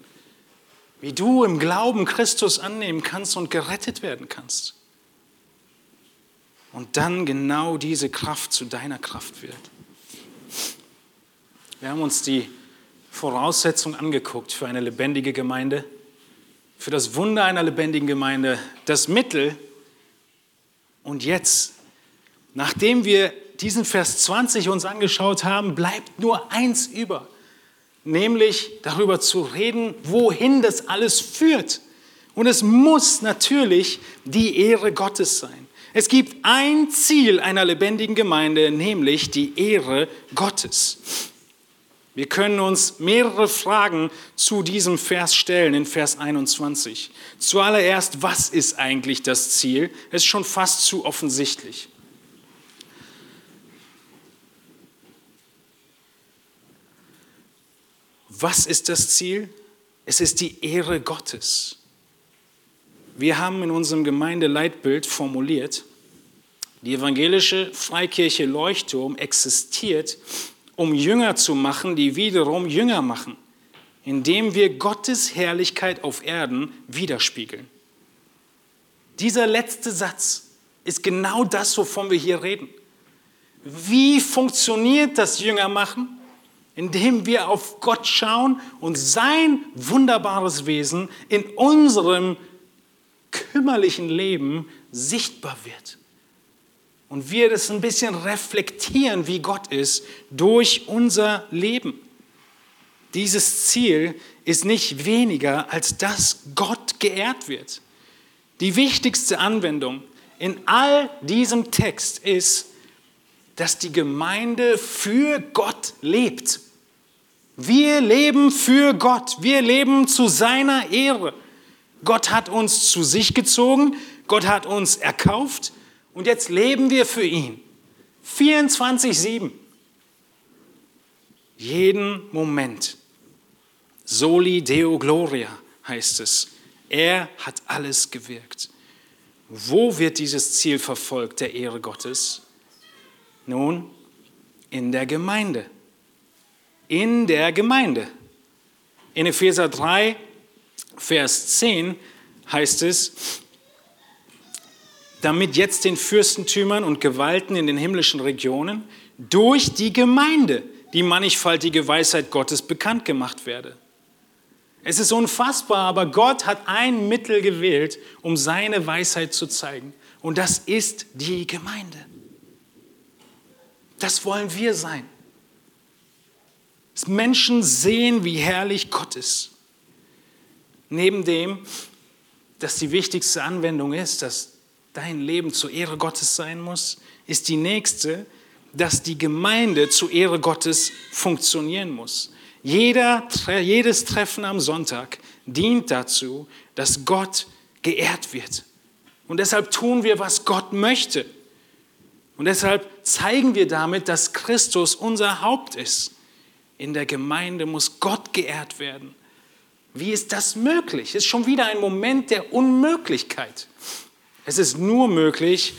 wie du im Glauben Christus annehmen kannst und gerettet werden kannst. Und dann genau diese Kraft zu deiner Kraft wird. Wir haben uns die Voraussetzung angeguckt für eine lebendige Gemeinde, für das Wunder einer lebendigen Gemeinde, das Mittel. Und jetzt, nachdem wir diesen Vers 20 uns angeschaut haben, bleibt nur eins über nämlich darüber zu reden, wohin das alles führt. Und es muss natürlich die Ehre Gottes sein. Es gibt ein Ziel einer lebendigen Gemeinde, nämlich die Ehre Gottes. Wir können uns mehrere Fragen zu diesem Vers stellen, in Vers 21. Zuallererst, was ist eigentlich das Ziel? Es ist schon fast zu offensichtlich. Was ist das Ziel? Es ist die Ehre Gottes. Wir haben in unserem Gemeindeleitbild formuliert, die evangelische Freikirche Leuchtturm existiert, um Jünger zu machen, die wiederum Jünger machen, indem wir Gottes Herrlichkeit auf Erden widerspiegeln. Dieser letzte Satz ist genau das, wovon wir hier reden. Wie funktioniert das Jüngermachen? Indem wir auf Gott schauen und sein wunderbares Wesen in unserem kümmerlichen Leben sichtbar wird. Und wir das ein bisschen reflektieren, wie Gott ist, durch unser Leben. Dieses Ziel ist nicht weniger, als dass Gott geehrt wird. Die wichtigste Anwendung in all diesem Text ist, dass die Gemeinde für Gott lebt. Wir leben für Gott. Wir leben zu seiner Ehre. Gott hat uns zu sich gezogen. Gott hat uns erkauft. Und jetzt leben wir für ihn. 24-7. Jeden Moment. Soli Deo Gloria heißt es. Er hat alles gewirkt. Wo wird dieses Ziel verfolgt, der Ehre Gottes? Nun, in der Gemeinde in der Gemeinde. In Epheser 3, Vers 10 heißt es, damit jetzt den Fürstentümern und Gewalten in den himmlischen Regionen durch die Gemeinde die mannigfaltige Weisheit Gottes bekannt gemacht werde. Es ist unfassbar, aber Gott hat ein Mittel gewählt, um seine Weisheit zu zeigen. Und das ist die Gemeinde. Das wollen wir sein. Dass Menschen sehen, wie herrlich Gott ist. Neben dem, dass die wichtigste Anwendung ist, dass dein Leben zur Ehre Gottes sein muss, ist die nächste, dass die Gemeinde zur Ehre Gottes funktionieren muss. Jeder, jedes Treffen am Sonntag dient dazu, dass Gott geehrt wird. Und deshalb tun wir, was Gott möchte. Und deshalb zeigen wir damit, dass Christus unser Haupt ist. In der Gemeinde muss Gott geehrt werden. Wie ist das möglich? Es ist schon wieder ein Moment der Unmöglichkeit. Es ist nur möglich,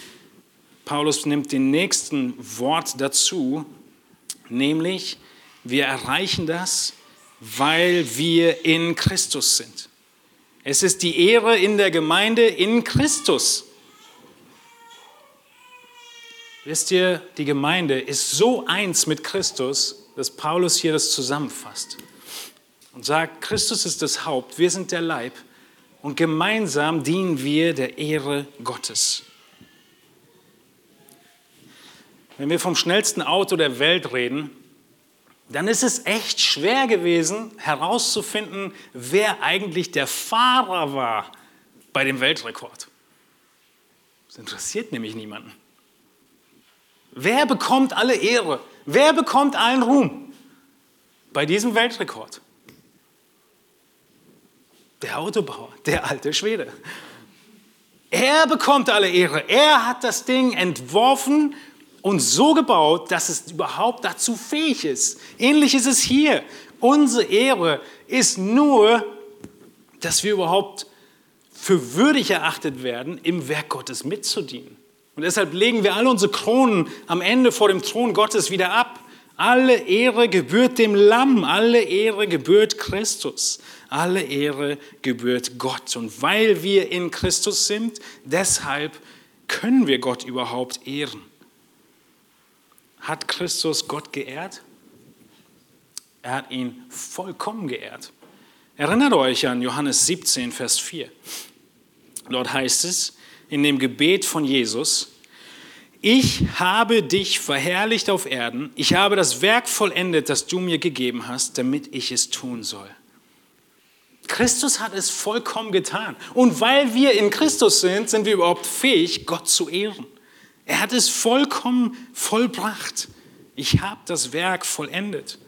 Paulus nimmt den nächsten Wort dazu, nämlich wir erreichen das, weil wir in Christus sind. Es ist die Ehre in der Gemeinde in Christus. Wisst ihr, die Gemeinde ist so eins mit Christus, dass Paulus hier das zusammenfasst und sagt, Christus ist das Haupt, wir sind der Leib und gemeinsam dienen wir der Ehre Gottes. Wenn wir vom schnellsten Auto der Welt reden, dann ist es echt schwer gewesen herauszufinden, wer eigentlich der Fahrer war bei dem Weltrekord. Das interessiert nämlich niemanden. Wer bekommt alle Ehre? Wer bekommt allen Ruhm bei diesem Weltrekord? Der Autobauer, der alte Schwede. Er bekommt alle Ehre. Er hat das Ding entworfen und so gebaut, dass es überhaupt dazu fähig ist. Ähnlich ist es hier. Unsere Ehre ist nur, dass wir überhaupt für würdig erachtet werden, im Werk Gottes mitzudienen. Und deshalb legen wir alle unsere Kronen am Ende vor dem Thron Gottes wieder ab. Alle Ehre gebührt dem Lamm, alle Ehre gebührt Christus, alle Ehre gebührt Gott. Und weil wir in Christus sind, deshalb können wir Gott überhaupt ehren. Hat Christus Gott geehrt? Er hat ihn vollkommen geehrt. Erinnert euch an Johannes 17, Vers 4. Dort heißt es, in dem Gebet von Jesus, ich habe dich verherrlicht auf Erden, ich habe das Werk vollendet, das du mir gegeben hast, damit ich es tun soll. Christus hat es vollkommen getan. Und weil wir in Christus sind, sind wir überhaupt fähig, Gott zu ehren. Er hat es vollkommen vollbracht. Ich habe das Werk vollendet.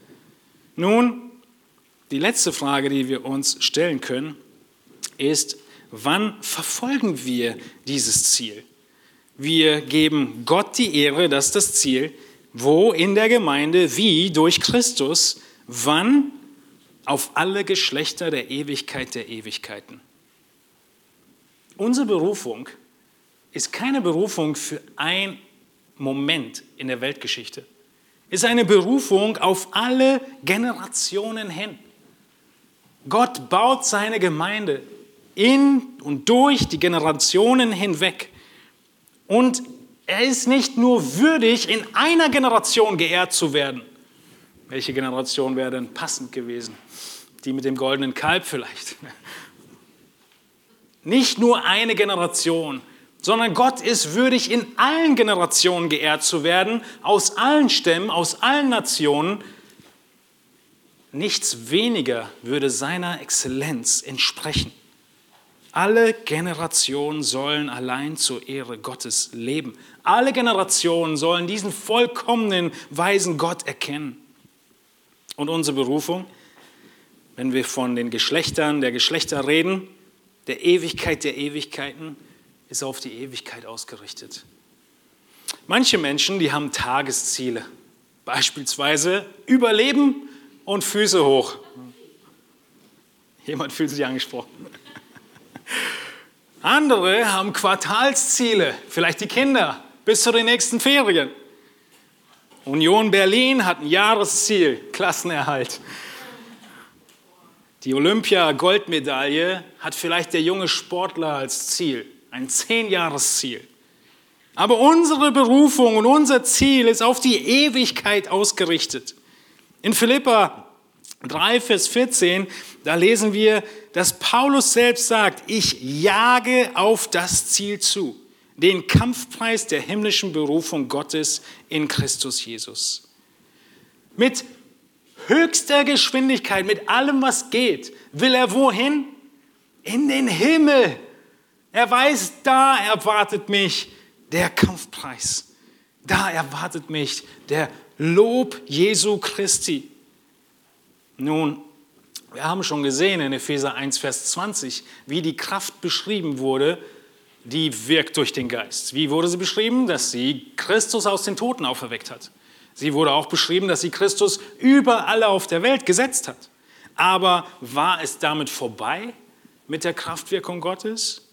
Nun, die letzte Frage, die wir uns stellen können, ist, wann verfolgen wir dieses Ziel? Wir geben Gott die Ehre, das ist das Ziel. Wo in der Gemeinde, wie durch Christus, wann auf alle Geschlechter der Ewigkeit der Ewigkeiten. Unsere Berufung ist keine Berufung für einen Moment in der Weltgeschichte. Ist eine Berufung auf alle Generationen hin. Gott baut seine Gemeinde in und durch die Generationen hinweg. Und er ist nicht nur würdig, in einer Generation geehrt zu werden. Welche Generation wäre denn passend gewesen? Die mit dem goldenen Kalb vielleicht. Nicht nur eine Generation, sondern Gott ist würdig, in allen Generationen geehrt zu werden, aus allen Stämmen, aus allen Nationen. Nichts weniger würde seiner Exzellenz entsprechen. Alle Generationen sollen allein zur Ehre Gottes leben. Alle Generationen sollen diesen vollkommenen, weisen Gott erkennen. Und unsere Berufung, wenn wir von den Geschlechtern der Geschlechter reden, der Ewigkeit der Ewigkeiten, ist auf die Ewigkeit ausgerichtet. Manche Menschen, die haben Tagesziele, beispielsweise Überleben und Füße hoch. Jemand fühlt sich angesprochen. Andere haben Quartalsziele, vielleicht die Kinder, bis zu den nächsten Ferien. Union Berlin hat ein Jahresziel, Klassenerhalt. Die Olympia-Goldmedaille hat vielleicht der junge Sportler als Ziel, ein Zehnjahresziel. Aber unsere Berufung und unser Ziel ist auf die Ewigkeit ausgerichtet. In Philippa 3, Vers 14, da lesen wir, dass Paulus selbst sagt, ich jage auf das Ziel zu, den Kampfpreis der himmlischen Berufung Gottes in Christus Jesus. Mit höchster Geschwindigkeit, mit allem, was geht, will er wohin? In den Himmel. Er weiß, da erwartet mich der Kampfpreis. Da erwartet mich der Lob Jesu Christi. Nun, wir haben schon gesehen in Epheser 1, Vers 20, wie die Kraft beschrieben wurde, die wirkt durch den Geist. Wie wurde sie beschrieben? Dass sie Christus aus den Toten auferweckt hat. Sie wurde auch beschrieben, dass sie Christus überall auf der Welt gesetzt hat. Aber war es damit vorbei mit der Kraftwirkung Gottes?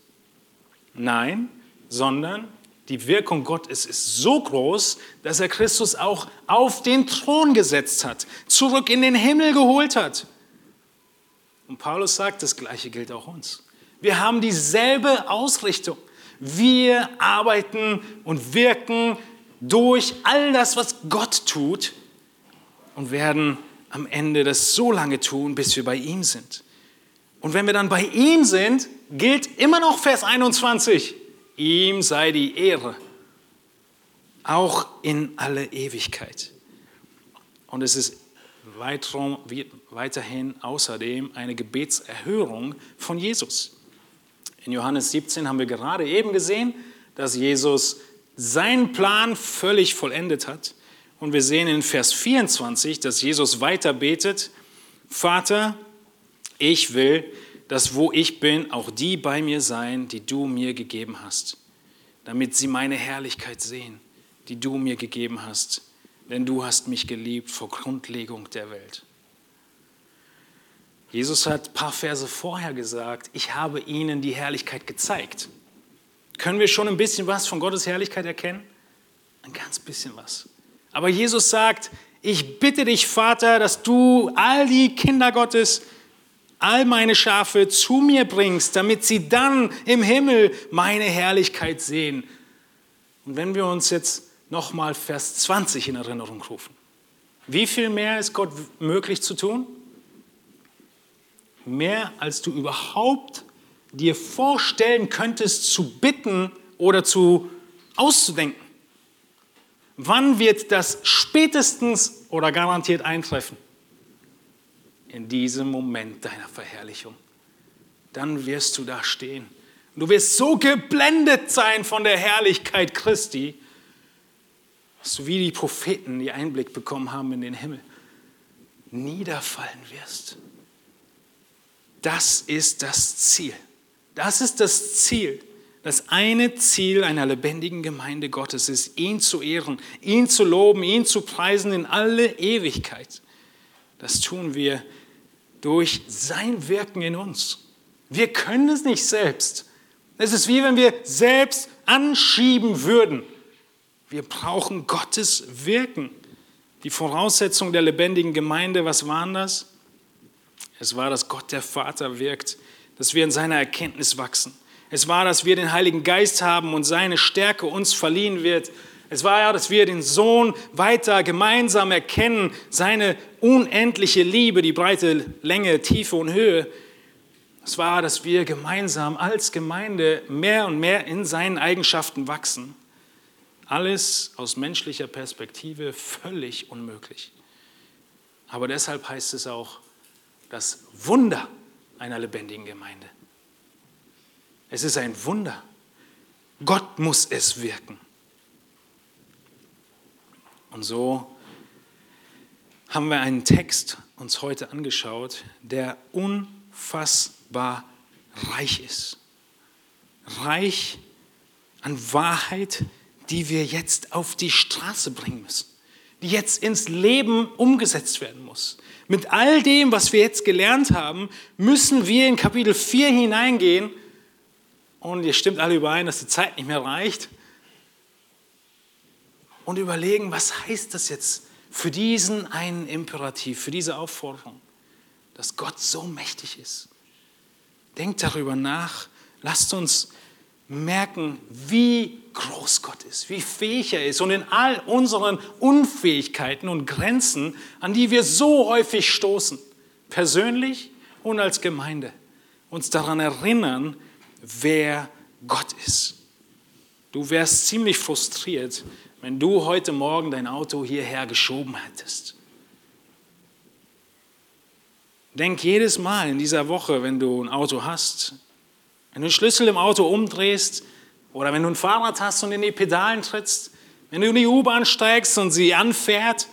Nein, sondern die Wirkung Gottes ist so groß, dass er Christus auch auf den Thron gesetzt hat, zurück in den Himmel geholt hat. Und Paulus sagt, das Gleiche gilt auch uns. Wir haben dieselbe Ausrichtung. Wir arbeiten und wirken durch all das, was Gott tut und werden am Ende das so lange tun, bis wir bei ihm sind. Und wenn wir dann bei ihm sind, gilt immer noch Vers 21. Ihm sei die Ehre, auch in alle Ewigkeit. Und es ist weiterhin außerdem eine Gebetserhörung von Jesus. In Johannes 17 haben wir gerade eben gesehen, dass Jesus seinen Plan völlig vollendet hat. Und wir sehen in Vers 24, dass Jesus weiter betet, Vater, ich will, dass wo ich bin, auch die bei mir sein, die du mir gegeben hast, damit sie meine Herrlichkeit sehen, die du mir gegeben hast, denn du hast mich geliebt vor Grundlegung der Welt. Jesus hat ein paar Verse vorher gesagt, ich habe ihnen die Herrlichkeit gezeigt. Können wir schon ein bisschen was von Gottes Herrlichkeit erkennen? Ein ganz bisschen was. Aber Jesus sagt, ich bitte dich, Vater, dass du all die Kinder Gottes, all meine Schafe zu mir bringst, damit sie dann im Himmel meine Herrlichkeit sehen. Und wenn wir uns jetzt nochmal Vers 20 in Erinnerung rufen. Wie viel mehr ist Gott möglich zu tun? Mehr als du überhaupt dir vorstellen könntest zu bitten oder zu auszudenken. Wann wird das spätestens oder garantiert eintreffen? In diesem Moment deiner Verherrlichung. Dann wirst du da stehen. Du wirst so geblendet sein von der Herrlichkeit Christi, dass du wie die Propheten, die Einblick bekommen haben in den Himmel, niederfallen wirst. Das ist das Ziel. Das ist das Ziel. Das eine Ziel einer lebendigen Gemeinde Gottes ist, ihn zu ehren, ihn zu loben, ihn zu preisen in alle Ewigkeit. Das tun wir durch sein Wirken in uns. Wir können es nicht selbst. Es ist wie wenn wir selbst anschieben würden. Wir brauchen Gottes Wirken. Die Voraussetzung der lebendigen Gemeinde, was waren das? Es war, dass Gott der Vater wirkt, dass wir in seiner Erkenntnis wachsen. Es war, dass wir den Heiligen Geist haben und seine Stärke uns verliehen wird es war ja, dass wir den Sohn weiter gemeinsam erkennen, seine unendliche Liebe, die breite Länge, Tiefe und Höhe. Es war, dass wir gemeinsam als Gemeinde mehr und mehr in seinen Eigenschaften wachsen. Alles aus menschlicher Perspektive völlig unmöglich. Aber deshalb heißt es auch das Wunder einer lebendigen Gemeinde. Es ist ein Wunder. Gott muss es wirken. Und so haben wir einen Text uns heute angeschaut, der unfassbar reich ist. Reich an Wahrheit, die wir jetzt auf die Straße bringen müssen, die jetzt ins Leben umgesetzt werden muss. Mit all dem, was wir jetzt gelernt haben, müssen wir in Kapitel 4 hineingehen. Und ihr stimmt alle überein, dass die Zeit nicht mehr reicht und überlegen, was heißt das jetzt für diesen einen Imperativ, für diese Aufforderung, dass Gott so mächtig ist. Denkt darüber nach, lasst uns merken, wie groß Gott ist, wie fähig er ist und in all unseren Unfähigkeiten und Grenzen, an die wir so häufig stoßen, persönlich und als Gemeinde, uns daran erinnern, wer Gott ist. Du wärst ziemlich frustriert, wenn du heute Morgen dein Auto hierher geschoben hättest. Denk jedes Mal in dieser Woche, wenn du ein Auto hast, wenn du den Schlüssel im Auto umdrehst oder wenn du ein Fahrrad hast und in die Pedalen trittst, wenn du in die U-Bahn steigst und sie anfährt,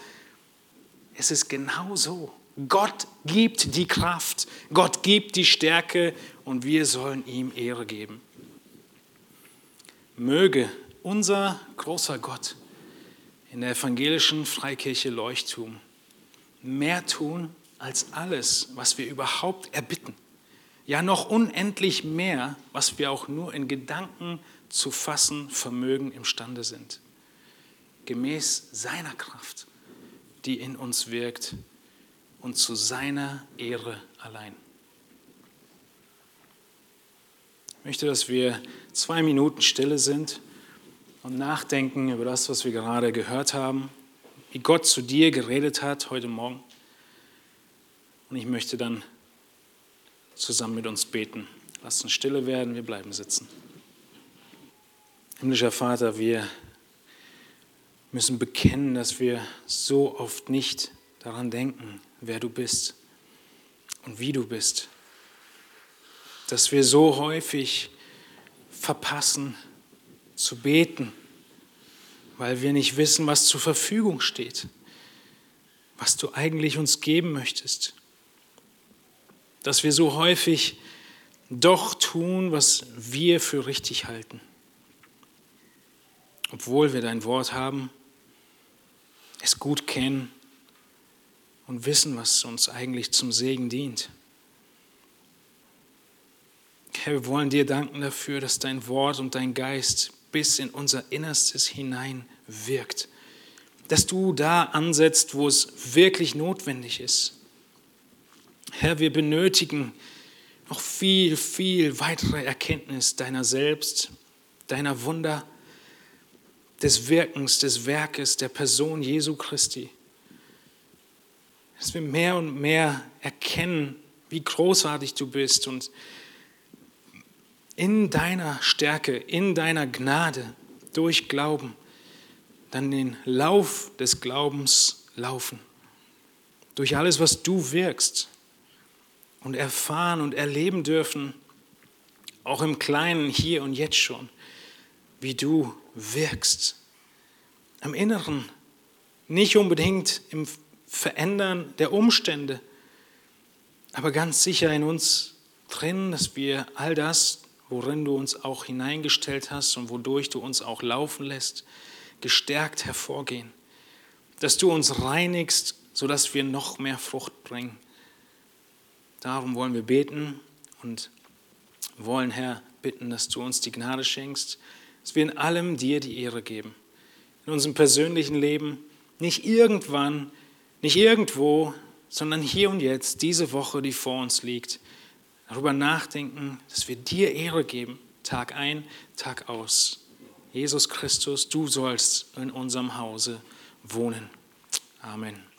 es ist genau so. Gott gibt die Kraft, Gott gibt die Stärke und wir sollen ihm Ehre geben. Möge unser großer Gott in der evangelischen Freikirche Leuchtturm mehr tun als alles, was wir überhaupt erbitten. ja noch unendlich mehr, was wir auch nur in Gedanken zu fassen vermögen imstande sind. Gemäß seiner Kraft, die in uns wirkt und zu seiner Ehre allein. Ich möchte, dass wir zwei Minuten Stille sind und nachdenken über das, was wir gerade gehört haben, wie Gott zu dir geredet hat heute Morgen. Und ich möchte dann zusammen mit uns beten. Lass uns stille werden, wir bleiben sitzen. Himmlischer Vater, wir müssen bekennen, dass wir so oft nicht daran denken, wer du bist und wie du bist. Dass wir so häufig verpassen zu beten, weil wir nicht wissen, was zur Verfügung steht, was du eigentlich uns geben möchtest dass wir so häufig doch tun, was wir für richtig halten. Obwohl wir dein Wort haben, es gut kennen und wissen, was uns eigentlich zum Segen dient. Herr, wir wollen dir danken dafür, dass dein Wort und dein Geist bis in unser Innerstes hinein wirkt. Dass du da ansetzt, wo es wirklich notwendig ist. Herr, wir benötigen noch viel, viel weitere Erkenntnis deiner selbst, deiner Wunder, des Wirkens, des Werkes der Person Jesu Christi. Dass wir mehr und mehr erkennen, wie großartig du bist und in deiner Stärke, in deiner Gnade durch Glauben dann den Lauf des Glaubens laufen. Durch alles, was du wirkst und erfahren und erleben dürfen, auch im Kleinen hier und jetzt schon, wie du wirkst. Im Inneren, nicht unbedingt im Verändern der Umstände, aber ganz sicher in uns drin, dass wir all das, worin du uns auch hineingestellt hast und wodurch du uns auch laufen lässt, gestärkt hervorgehen. Dass du uns reinigst, sodass wir noch mehr Frucht bringen. Darum wollen wir beten und wollen, Herr, bitten, dass du uns die Gnade schenkst, dass wir in allem dir die Ehre geben. In unserem persönlichen Leben, nicht irgendwann, nicht irgendwo, sondern hier und jetzt, diese Woche, die vor uns liegt, darüber nachdenken, dass wir dir Ehre geben, Tag ein, Tag aus. Jesus Christus, du sollst in unserem Hause wohnen. Amen.